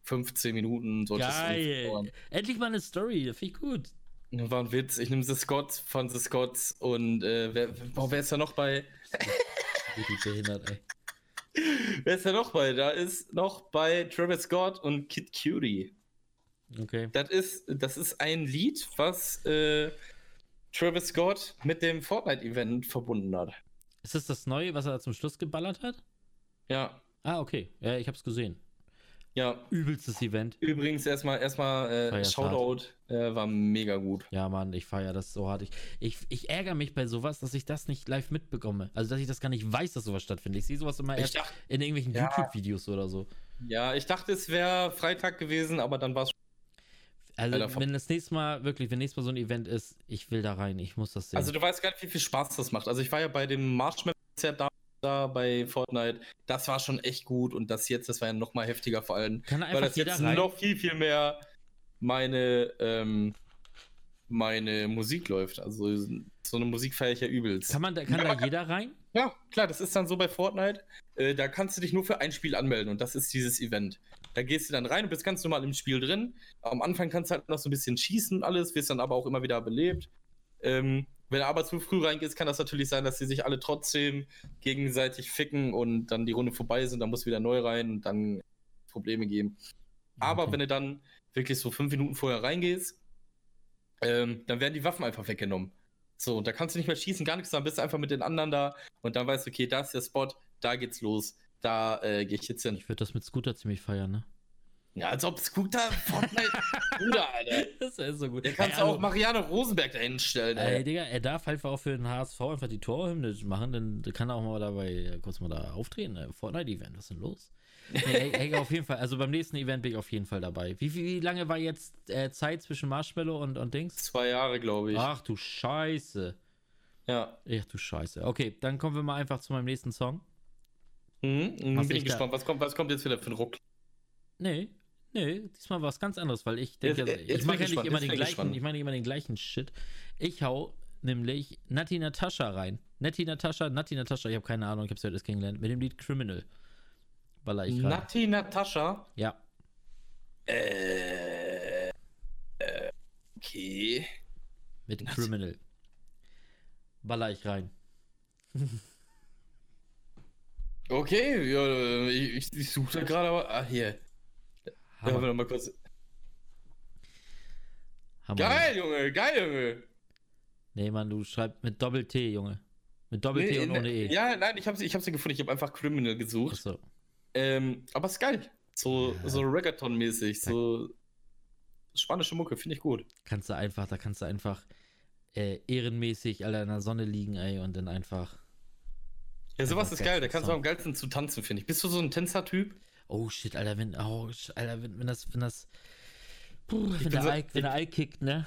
Speaker 2: 15 Minuten.
Speaker 1: Geil. Endlich mal eine Story, finde ich gut.
Speaker 2: War ein Witz. Ich nehme The Scots von The Scots und äh, wer, wer ist da noch bei? [laughs]
Speaker 1: Behindert, ey.
Speaker 2: Wer ist da noch bei? Da ist noch bei Travis Scott und Kid Cutie.
Speaker 1: Okay.
Speaker 2: Das ist, das ist ein Lied, was äh, Travis Scott mit dem Fortnite-Event verbunden hat.
Speaker 1: Ist das das Neue, was er zum Schluss geballert hat?
Speaker 2: Ja,
Speaker 1: Ah, okay. Ja, ich hab's gesehen.
Speaker 2: ja.
Speaker 1: Übelstes Event.
Speaker 2: Übrigens erstmal erstmal äh, Shoutout, äh, war mega gut.
Speaker 1: Ja, Mann, ich feiere das so hart. Ich, ich, ich ärgere mich bei sowas, dass ich das nicht live mitbekomme. Also, dass ich das gar nicht weiß, dass sowas stattfindet. Ich sehe sowas immer
Speaker 2: Ich
Speaker 1: erst
Speaker 2: dachte,
Speaker 1: in irgendwelchen
Speaker 2: Ja.
Speaker 1: YouTube-Videos oder so.
Speaker 2: ja, ich dachte, es wäre Freitag gewesen, aber dann war es
Speaker 1: Also,
Speaker 2: Alter,
Speaker 1: wenn das nächste Mal, wirklich, wenn nächstes Mal so ein Event ist, ich will da rein. Ich muss das sehen.
Speaker 2: Also du weißt gar nicht, wie viel Spaß das macht. Also ich war ja bei dem Marshmallow-Konzert da, da bei Fortnite. Das war schon echt gut und das jetzt, das war ja noch mal heftiger vor allem,
Speaker 1: Kann
Speaker 2: weil das jetzt
Speaker 1: rein?
Speaker 2: noch viel, viel mehr meine, ähm, meine Musik läuft. Also so eine Musik feiere ich ja übelst.
Speaker 1: Kann, man da, kann da jeder rein?
Speaker 2: Ja, klar, das ist dann so bei Fortnite. Äh, da kannst du dich nur für ein Spiel anmelden und das ist dieses Event. Da gehst du dann rein und bist ganz normal im Spiel drin. Am Anfang kannst du halt noch so ein bisschen schießen und alles, wirst dann aber auch immer wieder belebt. Ähm, wenn du aber zu früh reingehst, kann das natürlich sein, dass sie sich alle trotzdem gegenseitig ficken und dann die Runde vorbei sind, dann musst du wieder neu rein und dann Probleme geben. Aber
Speaker 1: Okay.
Speaker 2: wenn du dann wirklich so fünf Minuten vorher reingehst, ähm, dann werden die Waffen einfach weggenommen. So, und da kannst du nicht mehr schießen, gar nichts, dann bist du einfach mit den anderen da und dann weißt du, okay, da ist der Spot, da geht's los, da äh, gehe ich jetzt hin.
Speaker 1: Ich würde das mit Scooter ziemlich feiern, ne?
Speaker 2: Ja, als ob Scooter Fortnite. [laughs] Bruder, Alter.
Speaker 1: Das ist so gut.
Speaker 2: Der kannst
Speaker 1: Ey,
Speaker 2: du
Speaker 1: also-
Speaker 2: auch Mariano Rosenberg da hinstellen,
Speaker 1: Ey,
Speaker 2: ey.
Speaker 1: Digga, er darf einfach auch für den HSV einfach die Torhymne machen, dann kann er auch mal dabei äh, kurz mal da auftreten. Äh, Fortnite-Event, was ist denn los? Nee, ey, ey, auf jeden Fall, also beim nächsten Event bin ich auf jeden Fall dabei. Wie, wie, wie lange war jetzt äh, Zeit zwischen Marshmallow und, und Dings?
Speaker 2: Zwei Jahre, glaube ich.
Speaker 1: Ach du Scheiße.
Speaker 2: Ja.
Speaker 1: Ach du Scheiße. Okay, dann kommen wir mal einfach zu meinem nächsten Song.
Speaker 2: Mhm. Mhm,
Speaker 1: Was
Speaker 2: bin
Speaker 1: ich
Speaker 2: gespannt. Was kommt, was kommt jetzt wieder für ein Ruck?
Speaker 1: Nee, nee, diesmal was ganz anderes, weil ich denke,
Speaker 2: Jetzt- jetzt
Speaker 1: ich mache ja nicht immer den gleichen,
Speaker 2: gespannt.
Speaker 1: ich meine immer den gleichen Shit. Ich hau nämlich Natti Natascha rein. Natti Natascha, Natti Natascha, ich habe keine Ahnung, ich habe es heute erst kennengelernt, mit dem Lied Criminal. Baller ich rein.
Speaker 2: Nati Natascha.
Speaker 1: Ja,
Speaker 2: Äh. äh, Okay.
Speaker 1: mit
Speaker 2: Natti.
Speaker 1: Criminal. Baller ich rein. [laughs]
Speaker 2: Okay, ja, äh, ich, ich, suche da gerade aber. Ah, hier. Ja,
Speaker 1: Hammer.
Speaker 2: wir noch mal kurz.
Speaker 1: Hammer.
Speaker 2: Geil, Junge, geil, Junge.
Speaker 1: Nee, Mann, du schreibst mit Doppel-T, Junge. Mit Doppel-T und
Speaker 2: Nee,
Speaker 1: ohne E.
Speaker 2: Ja, nein, ich habe sie, ich hab sie gefunden. Ich habe einfach Criminal gesucht.
Speaker 1: Achso.
Speaker 2: Ähm, aber ist geil. So,
Speaker 1: Ja.
Speaker 2: so Reggaeton-mäßig. So spanische Mucke, finde ich gut.
Speaker 1: Kannst du einfach, da kannst du einfach äh, ehrenmäßig Alter, in der Sonne liegen, ey, und dann einfach.
Speaker 2: Ja, sowas ist geil. Da kannst du am geilsten zu tanzen, finde ich. Bist du so ein Tänzer-Typ?
Speaker 1: Oh shit, Alter, wenn, oh, Alter, wenn, wenn das, wenn das, puh, wenn der
Speaker 2: so-
Speaker 1: Alk, wenn der Alk kickt, ne?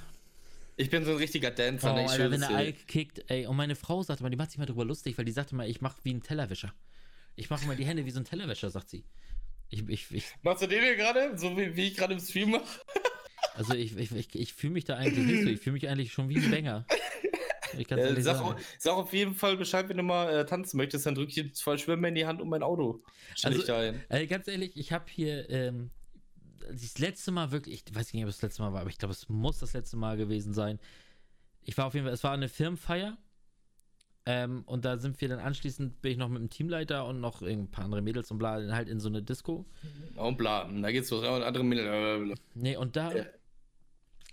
Speaker 2: Ich bin so ein richtiger
Speaker 1: Oh,
Speaker 2: Dancer. ne? ich
Speaker 1: Alter, wenn der. Alk kickt, ey, und meine Frau sagte mal, die macht sich mal drüber lustig, weil die sagte mal, ich mach wie ein Tellerwäscher. Ich mache mal die Hände wie so ein Tellerwäscher, sagt sie. Ich, ich, ich,
Speaker 2: Machst du den hier gerade? So wie, wie ich gerade im Stream mache?
Speaker 1: also ich, ich, ich, ich fühle mich da eigentlich nicht so, ich fühle mich eigentlich schon wie ein Banger. [laughs] Ich kann's
Speaker 2: Äh, sag,
Speaker 1: sagen.
Speaker 2: au- sag auf jeden Fall Bescheid, wenn du mal äh, tanzen möchtest, dann drück ich dir zwei Schwimmer in die Hand und mein Auto. Stell
Speaker 1: Also-
Speaker 2: ich da ein.
Speaker 1: Äh, ganz ehrlich, ich habe hier ähm, das letzte Mal wirklich, ich weiß nicht, ob es das letzte Mal war, aber ich glaube, es muss das letzte Mal gewesen sein. Ich war auf jeden Fall, es war eine Firmenfeier. Ähm, und da sind wir dann anschließend, bin ich noch mit dem Teamleiter und noch ein paar andere Mädels und bla, halt in so eine Disco.
Speaker 2: Und bla, da geht's los. Andere Mädel. äh,
Speaker 1: Nee, und da
Speaker 2: Ja.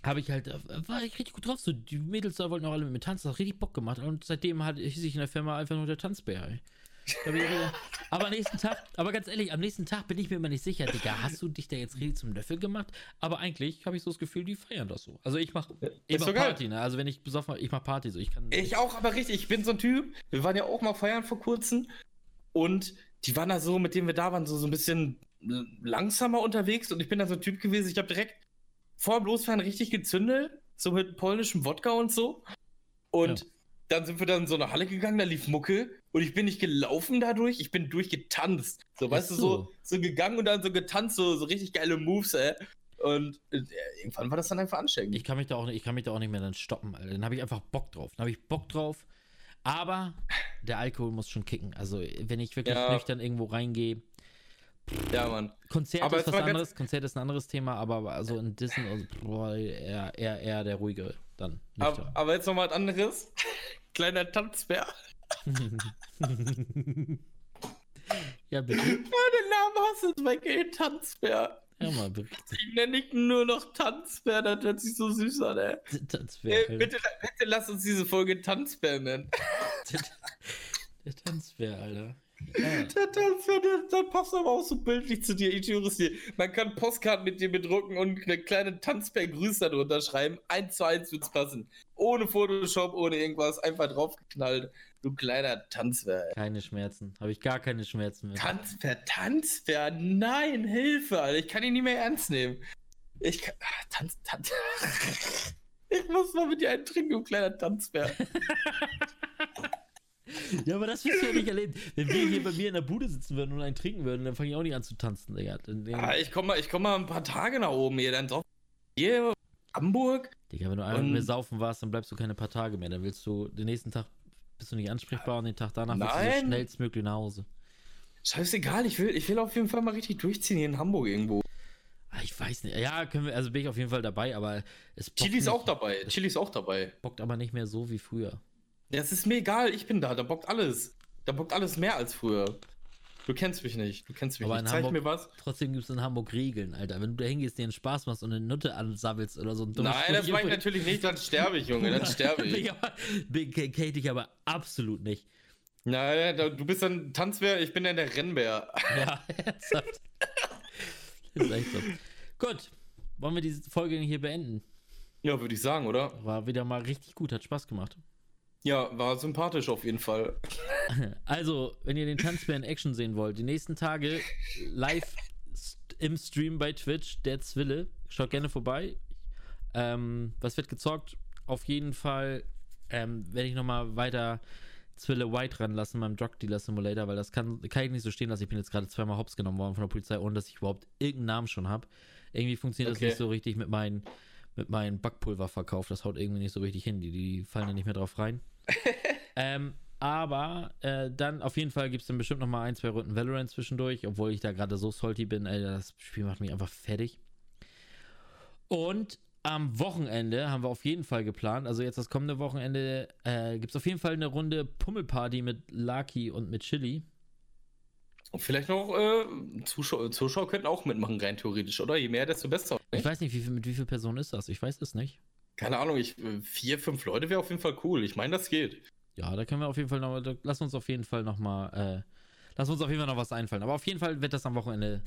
Speaker 1: Habe ich halt, war ich richtig gut drauf. So, die Mädels da wollten auch alle mit mir tanzen, das hat richtig Bock gemacht. Und seitdem hat, hieß ich in der Firma einfach nur der Tanzbär. Ey. [laughs] aber am nächsten Tag, aber ganz ehrlich, am nächsten Tag bin ich mir immer nicht sicher, Digga, hast du dich da jetzt richtig zum Löffel gemacht? Aber eigentlich habe ich so das Gefühl, die feiern das so. Also ich mache mach
Speaker 2: so geil.
Speaker 1: Party, ne? Also wenn ich besoffen ich mache Party so. Ich kann.
Speaker 2: Ich auch, aber richtig, ich bin so ein Typ. Wir waren ja auch mal feiern vor kurzem und die waren da so, mit denen wir da waren, so, so ein bisschen äh, langsamer unterwegs und ich bin da so ein Typ gewesen, ich habe direkt vor dem Losfahren richtig gezündelt, so mit polnischem Wodka und so. Und
Speaker 1: Ja.
Speaker 2: dann sind wir dann in so eine Halle gegangen, da lief Mucke und ich bin nicht gelaufen dadurch, ich bin durchgetanzt. So, weißt du,
Speaker 1: so.
Speaker 2: so, so gegangen und dann so getanzt, so, so richtig geile Moves, ey. Und äh, irgendwann war das dann einfach ansteckend.
Speaker 1: Ich kann mich da auch nicht, ich kann mich da auch nicht mehr dann stoppen, Alter. Dann habe ich einfach Bock drauf. Dann habe ich Bock drauf. Aber der Alkohol muss schon kicken. Also wenn ich wirklich
Speaker 2: Ja.
Speaker 1: nüchtern irgendwo reingehe.
Speaker 2: Ja, Mann.
Speaker 1: Konzert
Speaker 2: Aber
Speaker 1: ist was anderes. Konzert ist ein anderes Thema, aber also in Dissen, also, boah, eher, eher, eher der ruhige dann.
Speaker 2: Aber, aber jetzt noch mal was anderes. [laughs] Kleiner Tanzbär. [laughs]
Speaker 1: ja, bitte.
Speaker 2: Den Namen hast du jetzt weg, Tanzbär.
Speaker 1: Ja, mal berichte.
Speaker 2: Ich nenne dich nur noch Tanzbär, das hört sich so süß an, ey.
Speaker 1: Das
Speaker 2: Ey, bitte, bitte lass uns diese Folge Tanzbär nennen. [laughs]
Speaker 1: der Tanzbär, Alter. Ja. [laughs]
Speaker 2: Tanzbär, der, der passt aber auch so bildlich zu dir, ich höre es dir. Man kann Postkarten mit dir bedrucken und eine kleine Tanzbär-Grüße darunter schreiben. Eins zu eins wird's passen. Ohne Photoshop, ohne irgendwas, einfach draufgeknallt. Du kleiner Tanzbär.
Speaker 1: Keine Schmerzen. Habe ich gar keine Schmerzen mehr.
Speaker 2: Tanzbär, Tanzbär, nein, Hilfe, Alter, ich kann ihn nicht mehr ernst nehmen. Ich kann, ah, Tanz, Tanz. [laughs] Ich muss mal mit dir einen trinken, du kleiner Tanzbär. [laughs]
Speaker 1: Ja, aber das wirst du ja nicht erleben. Wenn wir hier bei mir in der Bude sitzen würden und einen trinken würden, dann fange ich auch nicht an zu tanzen, Digga. Dann,
Speaker 2: Ah, ich komme mal, ich komm mal ein paar Tage nach oben hier, dann drauf. Hier, Hamburg.
Speaker 1: Digga, wenn du einmal mit mir saufen warst, dann bleibst du keine paar Tage mehr. Dann willst du den nächsten Tag bist du nicht ansprechbar und den Tag danach willst du so
Speaker 2: Nein.
Speaker 1: schnellstmöglich nach Hause.
Speaker 2: Scheißegal, ich will, ich will auf jeden Fall mal richtig durchziehen hier in Hamburg irgendwo.
Speaker 1: Ah, Ich weiß nicht. Ja, können wir, also bin ich auf jeden Fall dabei, aber es bockt
Speaker 2: Chili ist auch dabei. Chili ist auch dabei.
Speaker 1: bockt aber nicht mehr so wie früher.
Speaker 2: Das ist mir egal, ich bin da, da bockt alles. Da bockt alles mehr als früher. Du kennst mich nicht, du kennst mich
Speaker 1: Aber
Speaker 2: nicht. Zeig
Speaker 1: Hamburg-
Speaker 2: mir was.
Speaker 1: Trotzdem gibt es in Hamburg Regeln, Alter. Wenn du da hingehst, dir einen Spaß machst und eine Nutte ansabbelst oder so ein dummes
Speaker 2: Nein, das meine ich [laughs] natürlich nicht, dann sterbe ich, Junge, dann sterbe ich. [laughs]
Speaker 1: Kate ich aber absolut nicht.
Speaker 2: Nein, du bist ein Tanzbär, ich bin dann der Rennbär. [laughs]
Speaker 1: Ja, ernsthaft. ist echt so. Gut, wollen wir diese Folge hier beenden?
Speaker 2: Ja, würde ich sagen, oder?
Speaker 1: War wieder mal richtig gut, hat Spaß gemacht.
Speaker 2: Ja, war sympathisch auf jeden Fall. [laughs]
Speaker 1: Also, wenn ihr den Tanzbär in Action sehen wollt, die nächsten Tage live im Stream bei Twitch, der Zwille. Schaut gerne vorbei. Ähm, was wird gezockt? Auf jeden Fall ähm, werde ich nochmal weiter Zwille White ranlassen beim Drug Dealer Simulator, weil das kann, kann ich nicht so stehen lassen. Ich bin jetzt gerade zweimal hops genommen worden von der Polizei, ohne dass ich überhaupt irgendeinen Namen schon habe. Irgendwie funktioniert
Speaker 2: Okay.
Speaker 1: das nicht so richtig mit meinen mit meinem Backpulververkauf. Das haut irgendwie nicht so richtig hin. Die, die fallen da nicht mehr drauf rein. [laughs] ähm, aber äh, dann auf jeden Fall gibt es dann bestimmt noch mal ein, zwei Runden Valorant zwischendurch, obwohl ich da gerade so salty bin. Ey, das Spiel macht mich einfach fertig. Und am Wochenende haben wir auf jeden Fall geplant, also jetzt das kommende Wochenende, äh, gibt es auf jeden Fall eine Runde Pummelparty mit Lucky und mit Chili.
Speaker 2: Und vielleicht noch äh, Zuschauer, Zuschauer könnten auch mitmachen, rein theoretisch, oder? Je mehr, desto besser.
Speaker 1: Ich weiß nicht, wie viel, mit wie vielen Personen ist das? Ich weiß es nicht.
Speaker 2: Keine Ahnung, ich, äh, vier, fünf Leute wäre auf jeden Fall cool. Ich meine, das geht.
Speaker 1: Ja, da können wir auf jeden Fall noch, lass uns auf jeden Fall noch mal, äh, lass uns auf jeden Fall noch was einfallen. Aber auf jeden Fall wird das am Wochenende,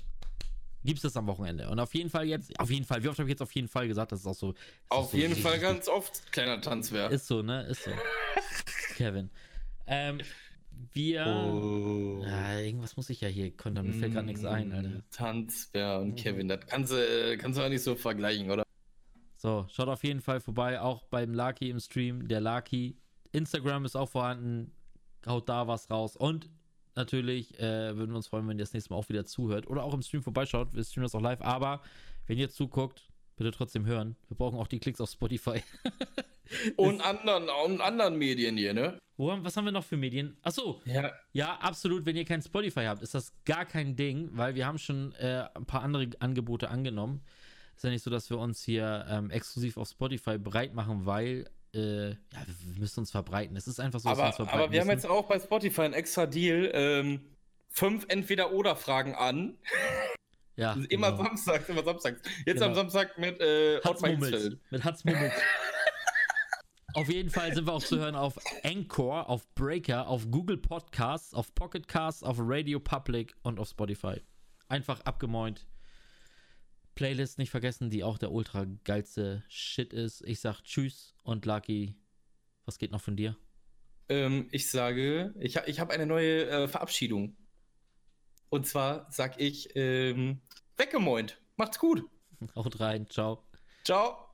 Speaker 1: gibt es das am Wochenende. Und auf jeden Fall jetzt, auf jeden Fall, wie oft habe ich jetzt auf jeden Fall gesagt, das ist auch so. das
Speaker 2: Auf
Speaker 1: ist so
Speaker 2: jeden
Speaker 1: richtig-
Speaker 2: Fall ganz oft kleiner Tanzbär.
Speaker 1: Ist so, ne? Ist so. [laughs] Kevin. Ähm, wir.
Speaker 2: Oh.
Speaker 1: Ja, irgendwas muss ich ja hier kontern. Mir fällt gerade nichts ein, Alter.
Speaker 2: Tanzbär und
Speaker 1: Mhm.
Speaker 2: Kevin, das kannst du, kannst du auch nicht so vergleichen, oder?
Speaker 1: So, schaut auf jeden Fall vorbei, auch beim Lucky im Stream. Der Lucky. Instagram ist auch vorhanden. Haut da was raus. Und natürlich äh, würden wir uns freuen, wenn ihr das nächste Mal auch wieder zuhört. Oder auch im Stream vorbeischaut. Wir streamen das auch live. Aber wenn ihr zuguckt, bitte trotzdem hören. Wir brauchen auch die Klicks auf Spotify. [laughs]
Speaker 2: Und anderen, und anderen Medien hier, ne?
Speaker 1: Was haben wir noch für Medien? Achso,
Speaker 2: Ja.
Speaker 1: Ja, absolut. Wenn ihr kein Spotify habt, ist das gar kein Ding, weil wir haben schon äh, ein paar andere Angebote angenommen. Ist ja nicht so, dass wir uns hier ähm, exklusiv auf Spotify bereit machen, weil äh, ja, wir müssen uns verbreiten. Es ist einfach so, dass wir uns
Speaker 2: Aber,
Speaker 1: verbreiten
Speaker 2: aber wir haben
Speaker 1: müssen.
Speaker 2: jetzt auch bei Spotify einen extra Deal. Ähm, fünf Entweder-Oder-Fragen an.
Speaker 1: ja,
Speaker 2: Immer
Speaker 1: genau.
Speaker 2: samstags, immer samstags. Jetzt
Speaker 1: Genau.
Speaker 2: am Samstag mit äh. Hitzfeld.
Speaker 1: Mit Hatz. [laughs] Auf jeden Fall sind wir auch zu hören auf Anchor, auf Breaker, auf Google Podcasts, auf Pocket Casts, auf Radio Public und auf Spotify. Einfach abgemoint. Playlist nicht vergessen, die auch der ultra geilste Shit ist. Ich sag Tschüss und Lucky, was geht noch von dir?
Speaker 2: Ähm, ich sage, ich, ha ich habe eine neue äh, Verabschiedung. Und zwar sag ich, ähm, weggemoint. Macht's gut.
Speaker 1: Haut rein, ciao.
Speaker 2: Ciao.